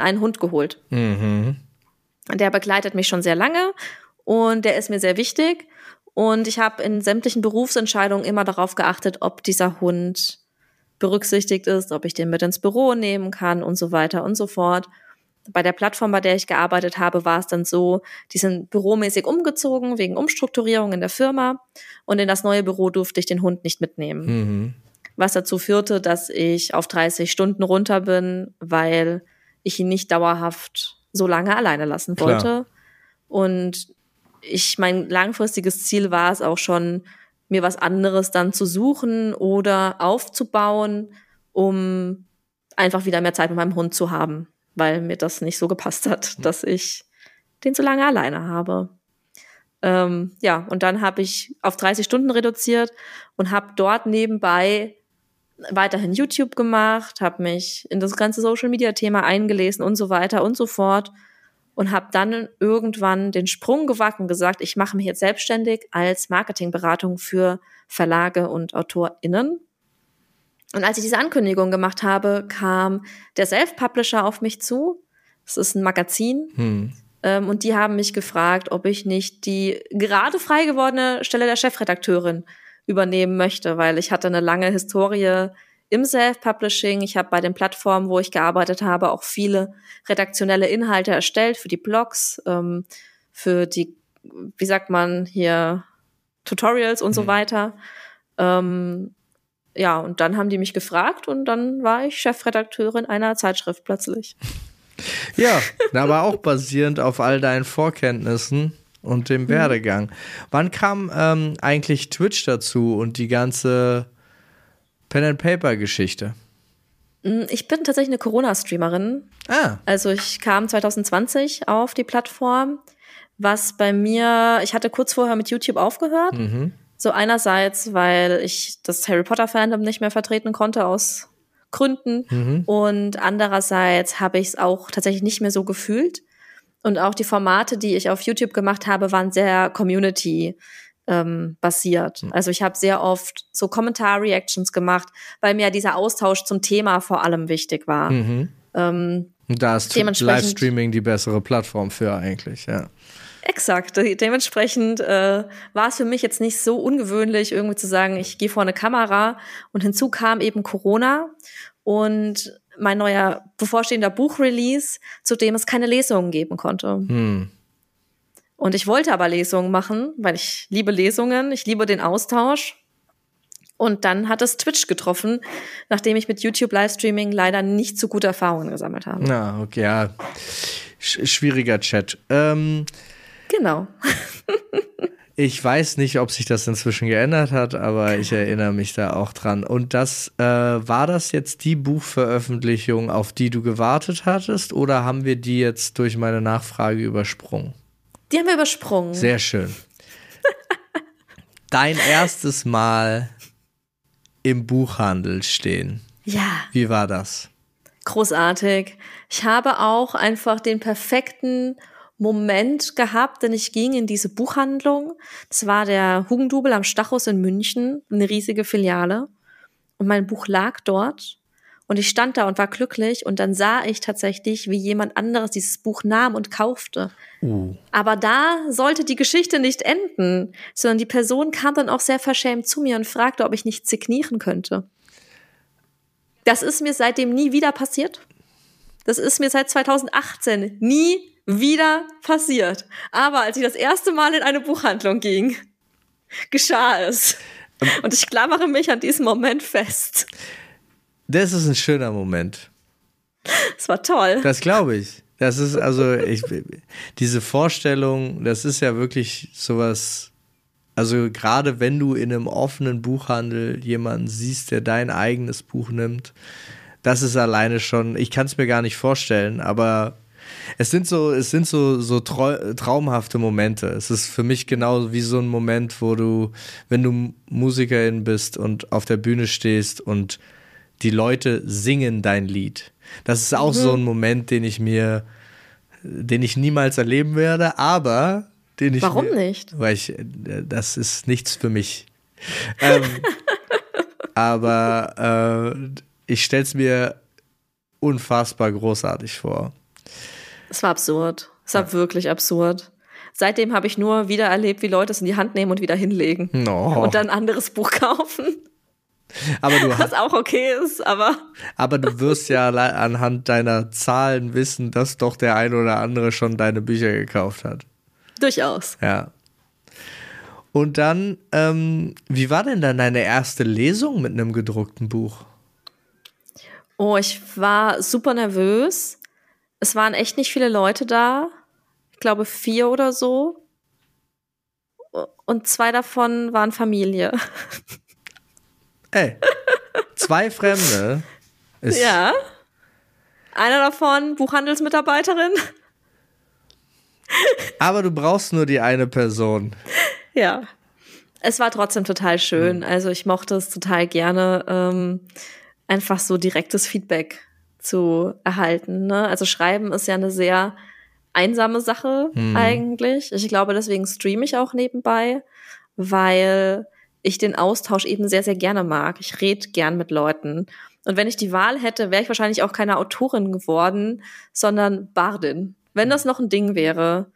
einen Hund geholt. Mhm. Der begleitet mich schon sehr lange und der ist mir sehr wichtig. Und ich habe in sämtlichen Berufsentscheidungen immer darauf geachtet, ob dieser Hund berücksichtigt ist, ob ich den mit ins Büro nehmen kann und so weiter und so fort. Bei der Plattform, bei der ich gearbeitet habe, war es dann so, die sind büromäßig umgezogen wegen Umstrukturierung in der Firma und in das neue Büro durfte ich den Hund nicht mitnehmen. Mhm. Was dazu führte, dass ich auf 30 Stunden runter bin, weil ich ihn nicht dauerhaft so lange alleine lassen wollte. Klar. Und ich, mein langfristiges Ziel war es auch schon, mir was anderes dann zu suchen oder aufzubauen, um einfach wieder mehr Zeit mit meinem Hund zu haben, weil mir das nicht so gepasst hat, dass ich den so lange alleine habe. Ähm, ja, und dann habe ich auf 30 Stunden reduziert und habe dort nebenbei weiterhin YouTube gemacht, habe mich in das ganze Social-Media-Thema eingelesen und so weiter und so fort und habe dann irgendwann den Sprung gewagt und gesagt, ich mache mich jetzt selbstständig als Marketingberatung für Verlage und AutorInnen. Und als ich diese Ankündigung gemacht habe, kam der Self-Publisher auf mich zu. Das ist ein Magazin. Hm. Ähm, und die haben mich gefragt, ob ich nicht die gerade frei gewordene Stelle der Chefredakteurin übernehmen möchte, weil ich hatte eine lange Historie im Self-Publishing. Ich habe bei den Plattformen, wo ich gearbeitet habe, auch viele redaktionelle Inhalte erstellt für die Blogs, ähm, für die, wie sagt man hier, Tutorials und mhm. so weiter. Ähm, ja, und dann haben die mich gefragt und dann war ich Chefredakteurin einer Zeitschrift plötzlich. Ja, aber auch basierend auf all deinen Vorkenntnissen und dem mhm. Werdegang. Wann kam ähm, eigentlich Twitch dazu und die ganze Pen-and-Paper-Geschichte? Mm, ich bin tatsächlich eine Corona-Streamerin. Ah. Also ich kam 2020 auf die Plattform, was bei mir, ich hatte kurz vorher mit YouTube aufgehört. Mhm. So einerseits, weil ich das Harry Potter-Fandom nicht mehr vertreten konnte aus Gründen. Mhm. Und andererseits habe ich es auch tatsächlich nicht mehr so gefühlt. Und auch die Formate, die ich auf YouTube gemacht habe, waren sehr Community ähm, basiert. Mhm. Also ich habe sehr oft so Kommentar-Reactions gemacht, weil mir dieser Austausch zum Thema vor allem wichtig war. Mhm. Ähm, da ist Livestreaming die bessere Plattform für eigentlich, ja. Exakt. Dementsprechend äh, war es für mich jetzt nicht so ungewöhnlich, irgendwie zu sagen, ich gehe vor eine Kamera. Und hinzu kam eben Corona und mein neuer bevorstehender Buchrelease, zu dem es keine Lesungen geben konnte. Hm. Und ich wollte aber Lesungen machen, weil ich liebe Lesungen, ich liebe den Austausch. Und dann hat es Twitch getroffen, nachdem ich mit YouTube Livestreaming leider nicht so gute Erfahrungen gesammelt habe. Na, okay, ja. Sch schwieriger Chat. Ähm, genau. ich weiß nicht, ob sich das inzwischen geändert hat, aber ich erinnere mich da auch dran. Und das äh, war das jetzt die Buchveröffentlichung, auf die du gewartet hattest, oder haben wir die jetzt durch meine Nachfrage übersprungen? Die haben wir übersprungen. Sehr schön. Dein erstes Mal im Buchhandel stehen. Ja. Wie war das? Großartig. Ich habe auch einfach den perfekten Moment gehabt, denn ich ging in diese Buchhandlung. Das war der Hugendubel am Stachus in München, eine riesige Filiale. Und mein Buch lag dort. Und ich stand da und war glücklich und dann sah ich tatsächlich, wie jemand anderes dieses Buch nahm und kaufte. Uh. Aber da sollte die Geschichte nicht enden, sondern die Person kam dann auch sehr verschämt zu mir und fragte, ob ich nicht signieren könnte. Das ist mir seitdem nie wieder passiert. Das ist mir seit 2018 nie wieder passiert. Aber als ich das erste Mal in eine Buchhandlung ging, geschah es. Ähm. Und ich klammere mich an diesen Moment fest. Das ist ein schöner Moment. Das war toll. Das glaube ich. Das ist also, ich, diese Vorstellung, das ist ja wirklich sowas. Also, gerade wenn du in einem offenen Buchhandel jemanden siehst, der dein eigenes Buch nimmt, das ist alleine schon, ich kann es mir gar nicht vorstellen, aber es sind so, es sind so, so traumhafte Momente. Es ist für mich genau wie so ein Moment, wo du, wenn du Musikerin bist und auf der Bühne stehst und die Leute singen dein Lied. Das ist auch mhm. so ein Moment, den ich mir, den ich niemals erleben werde, aber den ich. Warum mir, nicht? Weil ich, das ist nichts für mich. ähm, aber äh, ich stelle es mir unfassbar großartig vor. Es war absurd. Es war ja. wirklich absurd. Seitdem habe ich nur wieder erlebt, wie Leute es in die Hand nehmen und wieder hinlegen. No. Und dann ein anderes Buch kaufen. Aber du Was auch okay ist, aber. Aber du wirst ja anhand deiner Zahlen wissen, dass doch der ein oder andere schon deine Bücher gekauft hat. Durchaus. Ja. Und dann, ähm, wie war denn dann deine erste Lesung mit einem gedruckten Buch? Oh, ich war super nervös. Es waren echt nicht viele Leute da. Ich glaube vier oder so. Und zwei davon waren Familie. Ey, zwei Fremde. Ist ja. Einer davon Buchhandelsmitarbeiterin. Aber du brauchst nur die eine Person. Ja. Es war trotzdem total schön. Mhm. Also ich mochte es total gerne, ähm, einfach so direktes Feedback zu erhalten. Ne? Also Schreiben ist ja eine sehr einsame Sache mhm. eigentlich. Ich glaube, deswegen streame ich auch nebenbei, weil ich den Austausch eben sehr, sehr gerne mag. Ich rede gern mit Leuten. Und wenn ich die Wahl hätte, wäre ich wahrscheinlich auch keine Autorin geworden, sondern Bardin. Wenn das noch ein Ding wäre.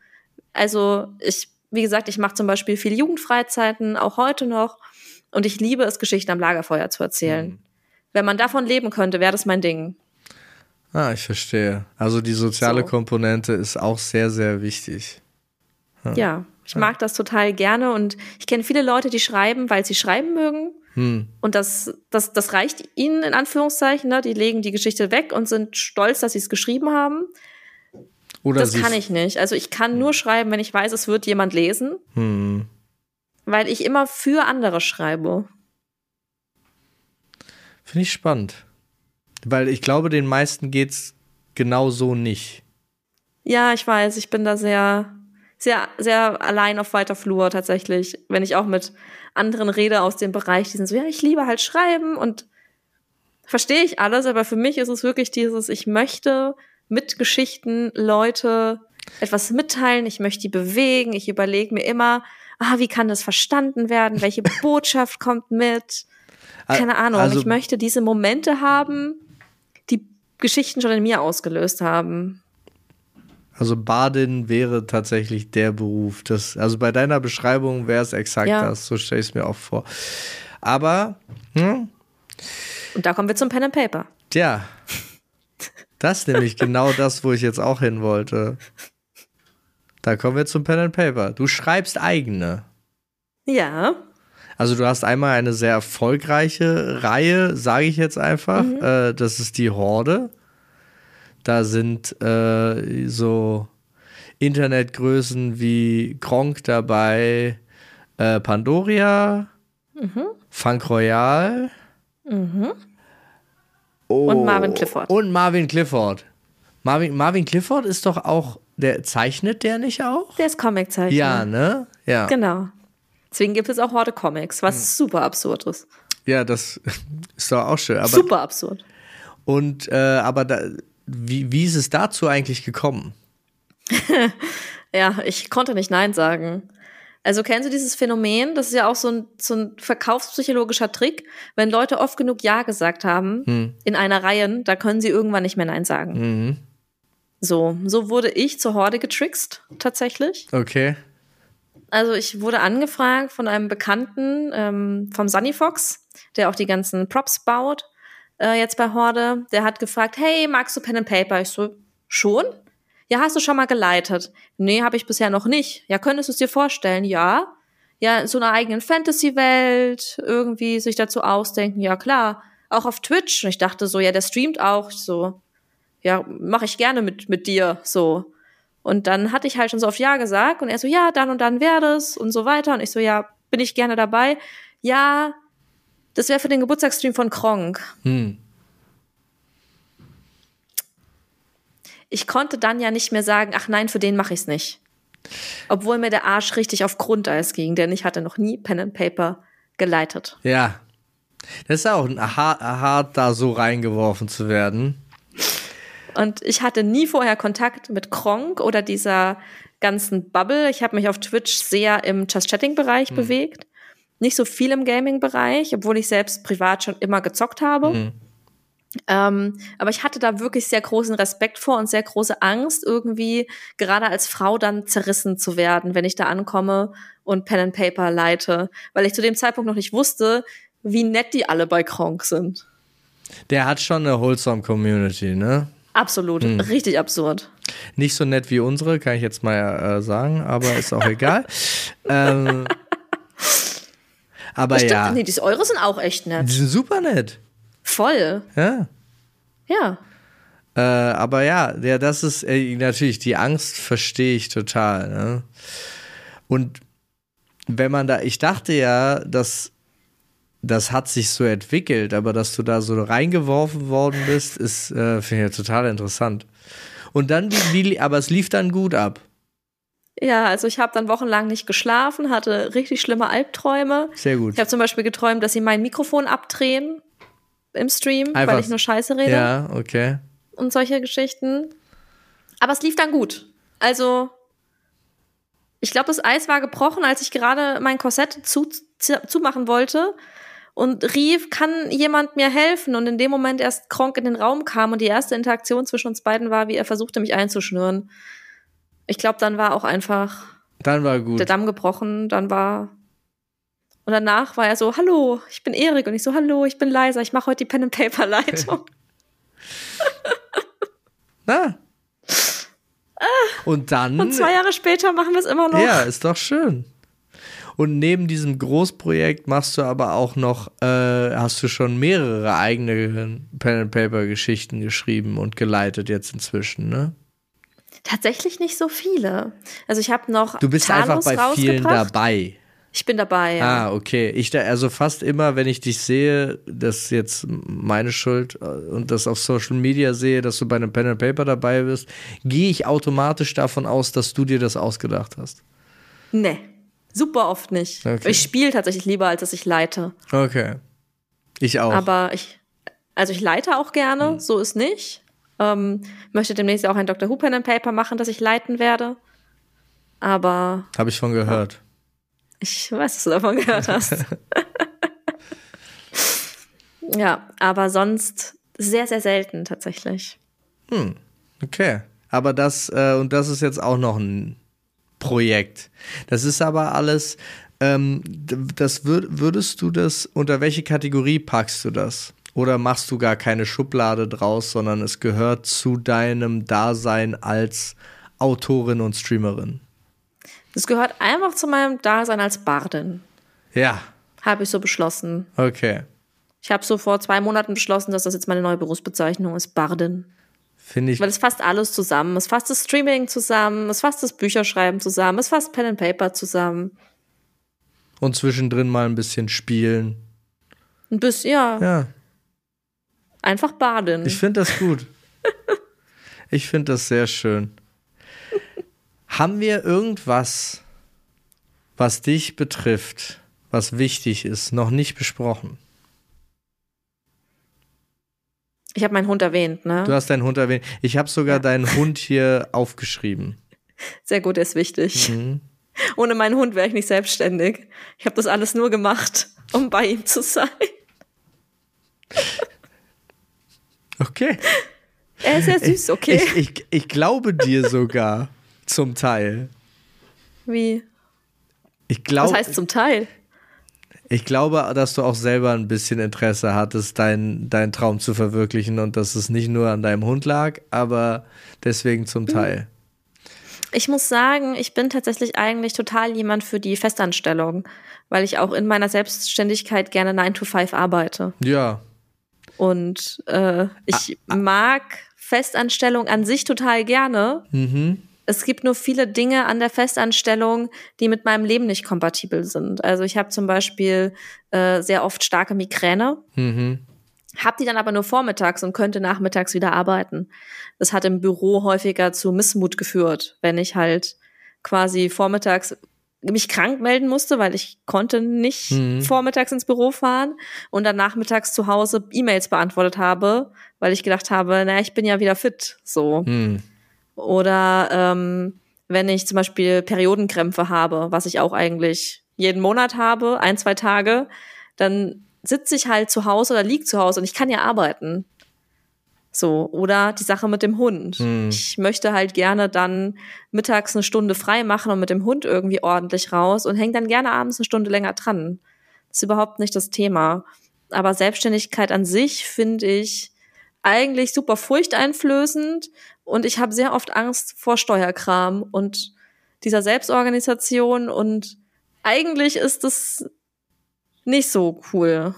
Also ich, wie gesagt, ich mache zum Beispiel viel Jugendfreizeiten, auch heute noch. Und ich liebe es, Geschichten am Lagerfeuer zu erzählen. Mhm. Wenn man davon leben könnte, wäre das mein Ding. Ah, ich verstehe. Also die soziale so. Komponente ist auch sehr, sehr wichtig. Ja, ja ich ja. mag das total gerne und ich kenne viele Leute, die schreiben, weil sie schreiben mögen. Hm. Und das, das, das reicht ihnen in Anführungszeichen. Ne? Die legen die Geschichte weg und sind stolz, dass sie es geschrieben haben. Oder das kann ich nicht. Also ich kann nur schreiben, wenn ich weiß, es wird jemand lesen. Hm. Weil ich immer für andere schreibe. Finde ich spannend. Weil ich glaube, den meisten geht's genau so nicht. Ja, ich weiß, ich bin da sehr, sehr, sehr allein auf weiter Flur tatsächlich. Wenn ich auch mit anderen rede aus dem Bereich, die sind so, ja, ich liebe halt Schreiben und verstehe ich alles, aber für mich ist es wirklich dieses, ich möchte mit Geschichten Leute etwas mitteilen, ich möchte die bewegen, ich überlege mir immer, ah, wie kann das verstanden werden, welche Botschaft kommt mit, keine Ahnung, also, ich möchte diese Momente haben, Geschichten schon in mir ausgelöst haben. Also Badin wäre tatsächlich der Beruf. Das, also bei deiner Beschreibung wäre es exakt ja. das, so stelle ich es mir auch vor. Aber hm? Und da kommen wir zum Pen and Paper. Tja. Das ist nämlich genau das, wo ich jetzt auch hin wollte. Da kommen wir zum Pen and Paper. Du schreibst eigene. Ja. Also du hast einmal eine sehr erfolgreiche Reihe, sage ich jetzt einfach. Mhm. Äh, das ist die Horde. Da sind äh, so Internetgrößen wie Gronk dabei, äh, Pandoria, mhm. Funk Royal. Mhm. Oh, und Marvin Clifford. Und Marvin Clifford. Marvin, Marvin Clifford ist doch auch, der zeichnet der nicht auch? Der ist Comiczeichner. Ja, ne? Ja. Genau. Deswegen gibt es auch Horde Comics, was hm. super absurd ist. Ja, das ist doch auch schön. Super absurd. Und, äh, aber da, wie, wie ist es dazu eigentlich gekommen? ja, ich konnte nicht Nein sagen. Also kennst du dieses Phänomen? Das ist ja auch so ein, so ein verkaufspsychologischer Trick. Wenn Leute oft genug Ja gesagt haben hm. in einer Reihe, da können sie irgendwann nicht mehr Nein sagen. Mhm. So, so wurde ich zur Horde getrickst, tatsächlich. Okay. Also ich wurde angefragt von einem Bekannten ähm, vom Sunny Fox, der auch die ganzen Props baut, äh, jetzt bei Horde. Der hat gefragt, hey, magst du Pen and Paper? Ich so, schon? Ja, hast du schon mal geleitet? Nee, habe ich bisher noch nicht. Ja, könntest du es dir vorstellen? Ja. Ja, in so einer eigenen Fantasy-Welt irgendwie sich dazu ausdenken. Ja, klar. Auch auf Twitch. Und ich dachte so, ja, der streamt auch. So, ja, mache ich gerne mit, mit dir. So. Und dann hatte ich halt schon so auf Ja gesagt und er so, ja, dann und dann wäre das und so weiter. Und ich so, ja, bin ich gerne dabei. Ja, das wäre für den Geburtstagsstream von Kronk. Hm. Ich konnte dann ja nicht mehr sagen, ach nein, für den mache ich's nicht. Obwohl mir der Arsch richtig auf Grundeis ging, denn ich hatte noch nie Pen and Paper geleitet. Ja. Das ist auch hart, hart, da so reingeworfen zu werden. Und ich hatte nie vorher Kontakt mit Kronk oder dieser ganzen Bubble. Ich habe mich auf Twitch sehr im Just Chatting-Bereich mhm. bewegt. Nicht so viel im Gaming-Bereich, obwohl ich selbst privat schon immer gezockt habe. Mhm. Ähm, aber ich hatte da wirklich sehr großen Respekt vor und sehr große Angst, irgendwie gerade als Frau dann zerrissen zu werden, wenn ich da ankomme und Pen and Paper leite, weil ich zu dem Zeitpunkt noch nicht wusste, wie nett die alle bei Kronk sind. Der hat schon eine wholesome Community, ne? Absolut, hm. richtig absurd. Nicht so nett wie unsere, kann ich jetzt mal äh, sagen, aber ist auch egal. ähm, aber stimmt, ja. Nee, die eure sind auch echt nett. Die sind super nett. Voll. Ja. Ja. Äh, aber ja, ja, das ist äh, natürlich die Angst verstehe ich total. Ne? Und wenn man da, ich dachte ja, dass das hat sich so entwickelt, aber dass du da so reingeworfen worden bist, ist äh, finde ich ja total interessant. Und dann, wie, wie, aber es lief dann gut ab. Ja, also ich habe dann wochenlang nicht geschlafen, hatte richtig schlimme Albträume. Sehr gut. Ich habe zum Beispiel geträumt, dass sie mein Mikrofon abdrehen im Stream, Einfach, weil ich nur Scheiße rede. Ja, okay. Und solche Geschichten. Aber es lief dann gut. Also, ich glaube, das Eis war gebrochen, als ich gerade mein Korsett zu, zu, zumachen wollte und rief, kann jemand mir helfen? Und in dem Moment erst Kronk in den Raum kam und die erste Interaktion zwischen uns beiden war, wie er versuchte, mich einzuschnüren. Ich glaube, dann war auch einfach dann war gut. der Damm gebrochen, dann war und danach war er so, hallo, ich bin Erik. Und ich so, hallo, ich bin Leiser, ich mache heute die Pen-and-Paper-Leitung. Na. Und dann. Und zwei Jahre später machen wir es immer noch. Ja, ist doch schön. Und neben diesem Großprojekt machst du aber auch noch, äh, hast du schon mehrere eigene Pen-and-Paper-Geschichten geschrieben und geleitet jetzt inzwischen, ne? Tatsächlich nicht so viele. Also ich habe noch. Du bist Talos einfach bei vielen dabei. Ich bin dabei, ja. Ah, okay. Ich da, also fast immer, wenn ich dich sehe, das ist jetzt meine Schuld äh, und das auf Social Media sehe, dass du bei einem Pen and Paper dabei bist, gehe ich automatisch davon aus, dass du dir das ausgedacht hast. Nee, super oft nicht. Okay. Ich spiele tatsächlich lieber, als dass ich leite. Okay. Ich auch. Aber ich, also ich leite auch gerne, hm. so ist nicht. Ähm, möchte demnächst auch ein Dr. Who Pen and Paper machen, das ich leiten werde. Aber. Habe ich von gehört. Ja. Ich weiß, dass du davon gehört hast. ja, aber sonst sehr, sehr selten tatsächlich. Hm, okay. Aber das, äh, und das ist jetzt auch noch ein Projekt. Das ist aber alles, ähm, das würd, würdest du das, unter welche Kategorie packst du das? Oder machst du gar keine Schublade draus, sondern es gehört zu deinem Dasein als Autorin und Streamerin? Das gehört einfach zu meinem Dasein als Bardin. Ja. Habe ich so beschlossen. Okay. Ich habe so vor zwei Monaten beschlossen, dass das jetzt meine neue Berufsbezeichnung ist, Bardin. Finde ich. Weil es fasst alles zusammen. Es fasst das Streaming zusammen, es fasst das Bücherschreiben zusammen, es fasst Pen and Paper zusammen. Und zwischendrin mal ein bisschen spielen. Ein bisschen, ja. Ja. Einfach Bardin. Ich finde das gut. ich finde das sehr schön. Haben wir irgendwas, was dich betrifft, was wichtig ist, noch nicht besprochen? Ich habe meinen Hund erwähnt, ne? Du hast deinen Hund erwähnt. Ich habe sogar ja. deinen Hund hier aufgeschrieben. Sehr gut, der ist wichtig. Mhm. Ohne meinen Hund wäre ich nicht selbstständig. Ich habe das alles nur gemacht, um bei ihm zu sein. Okay. Er ist ja süß, okay. Ich, ich, ich glaube dir sogar. Zum Teil. Wie? Ich glaube. Was heißt zum Teil? Ich glaube, dass du auch selber ein bisschen Interesse hattest, deinen dein Traum zu verwirklichen und dass es nicht nur an deinem Hund lag, aber deswegen zum mhm. Teil. Ich muss sagen, ich bin tatsächlich eigentlich total jemand für die Festanstellung, weil ich auch in meiner Selbstständigkeit gerne 9 to 5 arbeite. Ja. Und äh, ich ah, ah. mag Festanstellung an sich total gerne. Mhm es gibt nur viele Dinge an der Festanstellung, die mit meinem Leben nicht kompatibel sind. Also ich habe zum Beispiel äh, sehr oft starke Migräne, mhm. habe die dann aber nur vormittags und könnte nachmittags wieder arbeiten. Das hat im Büro häufiger zu Missmut geführt, wenn ich halt quasi vormittags mich krank melden musste, weil ich konnte nicht mhm. vormittags ins Büro fahren und dann nachmittags zu Hause E-Mails beantwortet habe, weil ich gedacht habe, naja, ich bin ja wieder fit, so. Mhm. Oder ähm, wenn ich zum Beispiel Periodenkrämpfe habe, was ich auch eigentlich jeden Monat habe, ein, zwei Tage, dann sitze ich halt zu Hause oder lieg zu Hause und ich kann ja arbeiten. So, oder die Sache mit dem Hund. Hm. Ich möchte halt gerne dann mittags eine Stunde frei machen und mit dem Hund irgendwie ordentlich raus und hänge dann gerne abends eine Stunde länger dran. ist überhaupt nicht das Thema. Aber Selbstständigkeit an sich finde ich eigentlich super furchteinflößend und ich habe sehr oft Angst vor Steuerkram und dieser Selbstorganisation und eigentlich ist es nicht so cool.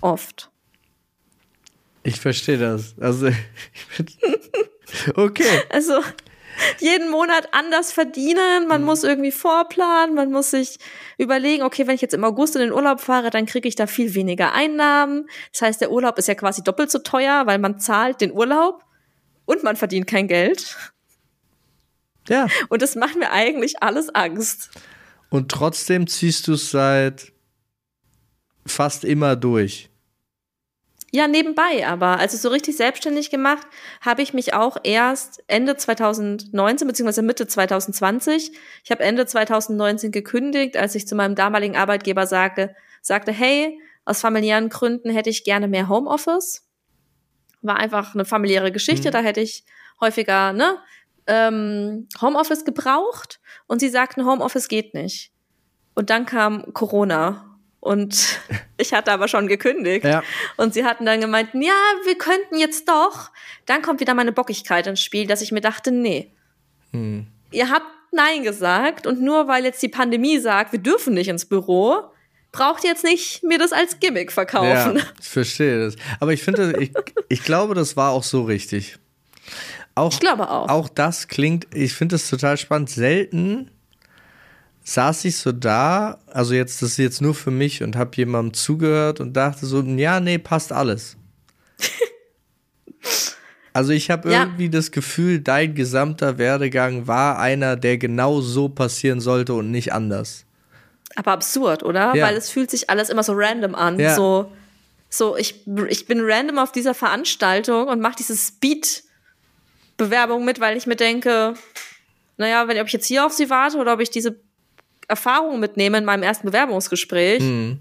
Oft. Ich verstehe das. Also, okay. Also, jeden Monat anders verdienen, man mhm. muss irgendwie vorplanen, man muss sich überlegen, okay, wenn ich jetzt im August in den Urlaub fahre, dann kriege ich da viel weniger Einnahmen. Das heißt, der Urlaub ist ja quasi doppelt so teuer, weil man zahlt den Urlaub und man verdient kein Geld. Ja. Und das macht mir eigentlich alles Angst. Und trotzdem ziehst du es seit fast immer durch. Ja, nebenbei aber. Also so richtig selbstständig gemacht habe ich mich auch erst Ende 2019 beziehungsweise Mitte 2020. Ich habe Ende 2019 gekündigt, als ich zu meinem damaligen Arbeitgeber sagte, sagte, hey, aus familiären Gründen hätte ich gerne mehr Homeoffice. War einfach eine familiäre Geschichte, mhm. da hätte ich häufiger ne, ähm, Homeoffice gebraucht und sie sagten, Homeoffice geht nicht. Und dann kam Corona und ich hatte aber schon gekündigt. Ja. Und sie hatten dann gemeint, ja, wir könnten jetzt doch. Dann kommt wieder meine Bockigkeit ins Spiel, dass ich mir dachte, nee. Hm. Ihr habt Nein gesagt und nur weil jetzt die Pandemie sagt, wir dürfen nicht ins Büro, braucht jetzt nicht mir das als Gimmick verkaufen. Ja, ich verstehe das. Aber ich finde, ich, ich glaube, das war auch so richtig. Auch, ich glaube auch. Auch das klingt, ich finde es total spannend. Selten saß ich so da, also jetzt, das ist jetzt nur für mich und habe jemandem zugehört und dachte so, ja, nee, passt alles. also ich habe ja. irgendwie das Gefühl, dein gesamter Werdegang war einer, der genau so passieren sollte und nicht anders. Aber absurd, oder? Ja. Weil es fühlt sich alles immer so random an. Ja. So, so ich, ich bin random auf dieser Veranstaltung und mache diese Speed-Bewerbung mit, weil ich mir denke, naja, wenn, ob ich jetzt hier auf sie warte oder ob ich diese Erfahrungen mitnehme in meinem ersten Bewerbungsgespräch. Mhm.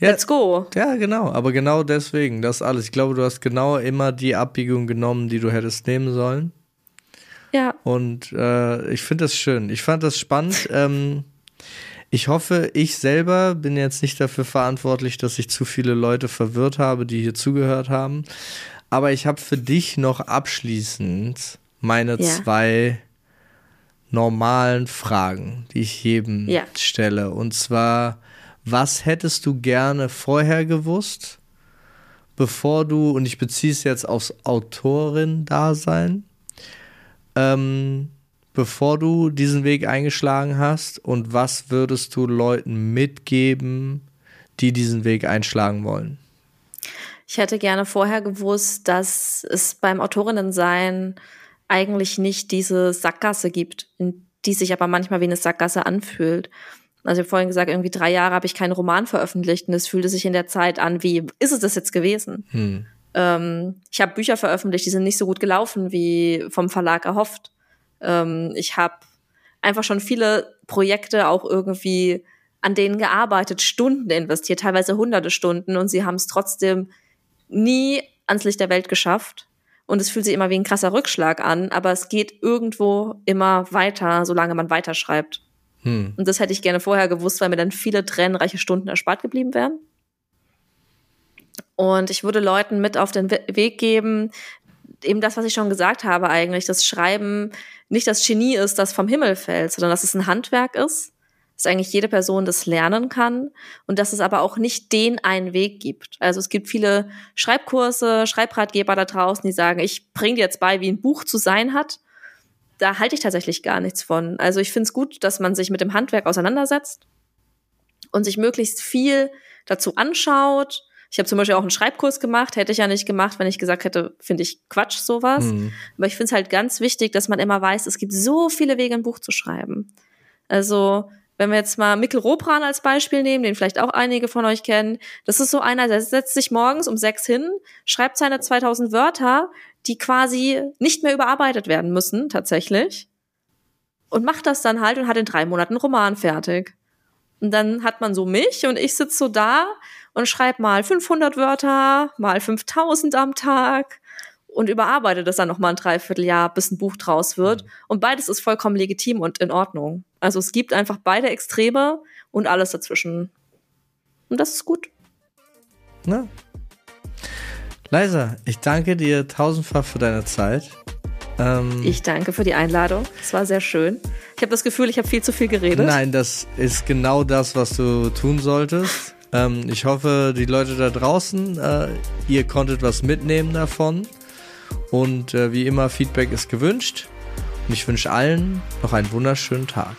Ja, Let's go. Ja, genau. Aber genau deswegen, das alles. Ich glaube, du hast genau immer die Abbiegung genommen, die du hättest nehmen sollen. Ja. Und äh, ich finde das schön. Ich fand das spannend. ähm, ich hoffe, ich selber bin jetzt nicht dafür verantwortlich, dass ich zu viele Leute verwirrt habe, die hier zugehört haben. Aber ich habe für dich noch abschließend meine ja. zwei normalen Fragen, die ich jedem ja. stelle. Und zwar, was hättest du gerne vorher gewusst, bevor du, und ich beziehe es jetzt aufs Autorin-Dasein, ähm, bevor du diesen Weg eingeschlagen hast und was würdest du Leuten mitgeben, die diesen Weg einschlagen wollen? Ich hätte gerne vorher gewusst, dass es beim Autorinnensein sein eigentlich nicht diese Sackgasse gibt, die sich aber manchmal wie eine Sackgasse anfühlt. Also ich habe vorhin gesagt, irgendwie drei Jahre habe ich keinen Roman veröffentlicht und es fühlte sich in der Zeit an, wie ist es das jetzt gewesen? Hm. Ähm, ich habe Bücher veröffentlicht, die sind nicht so gut gelaufen, wie vom Verlag erhofft. Ähm, ich habe einfach schon viele Projekte auch irgendwie an denen gearbeitet, Stunden investiert, teilweise hunderte Stunden und sie haben es trotzdem nie ans Licht der Welt geschafft. Und es fühlt sich immer wie ein krasser Rückschlag an, aber es geht irgendwo immer weiter, solange man weiterschreibt. Hm. Und das hätte ich gerne vorher gewusst, weil mir dann viele tränenreiche Stunden erspart geblieben wären. Und ich würde Leuten mit auf den Weg geben, eben das, was ich schon gesagt habe eigentlich, dass Schreiben nicht das Genie ist, das vom Himmel fällt, sondern dass es ein Handwerk ist dass eigentlich jede Person das lernen kann und dass es aber auch nicht den einen Weg gibt. Also es gibt viele Schreibkurse, Schreibratgeber da draußen, die sagen, ich bringe dir jetzt bei, wie ein Buch zu sein hat. Da halte ich tatsächlich gar nichts von. Also ich finde es gut, dass man sich mit dem Handwerk auseinandersetzt und sich möglichst viel dazu anschaut. Ich habe zum Beispiel auch einen Schreibkurs gemacht, hätte ich ja nicht gemacht, wenn ich gesagt hätte, finde ich Quatsch sowas. Mhm. Aber ich finde es halt ganz wichtig, dass man immer weiß, es gibt so viele Wege, ein Buch zu schreiben. Also wenn wir jetzt mal Mikkel Robran als Beispiel nehmen, den vielleicht auch einige von euch kennen, das ist so einer, der setzt sich morgens um sechs hin, schreibt seine 2000 Wörter, die quasi nicht mehr überarbeitet werden müssen, tatsächlich, und macht das dann halt und hat in drei Monaten Roman fertig. Und dann hat man so mich und ich sitze so da und schreibe mal 500 Wörter, mal 5000 am Tag und überarbeitet es dann noch mal ein Dreivierteljahr, bis ein Buch draus wird. Mhm. Und beides ist vollkommen legitim und in Ordnung. Also es gibt einfach beide Extreme und alles dazwischen. Und das ist gut. Ja. Leisa, ich danke dir tausendfach für deine Zeit. Ähm, ich danke für die Einladung. Es war sehr schön. Ich habe das Gefühl, ich habe viel zu viel geredet. Nein, das ist genau das, was du tun solltest. Ähm, ich hoffe, die Leute da draußen, äh, ihr konntet was mitnehmen davon. Und äh, wie immer, Feedback ist gewünscht. Und ich wünsche allen noch einen wunderschönen Tag.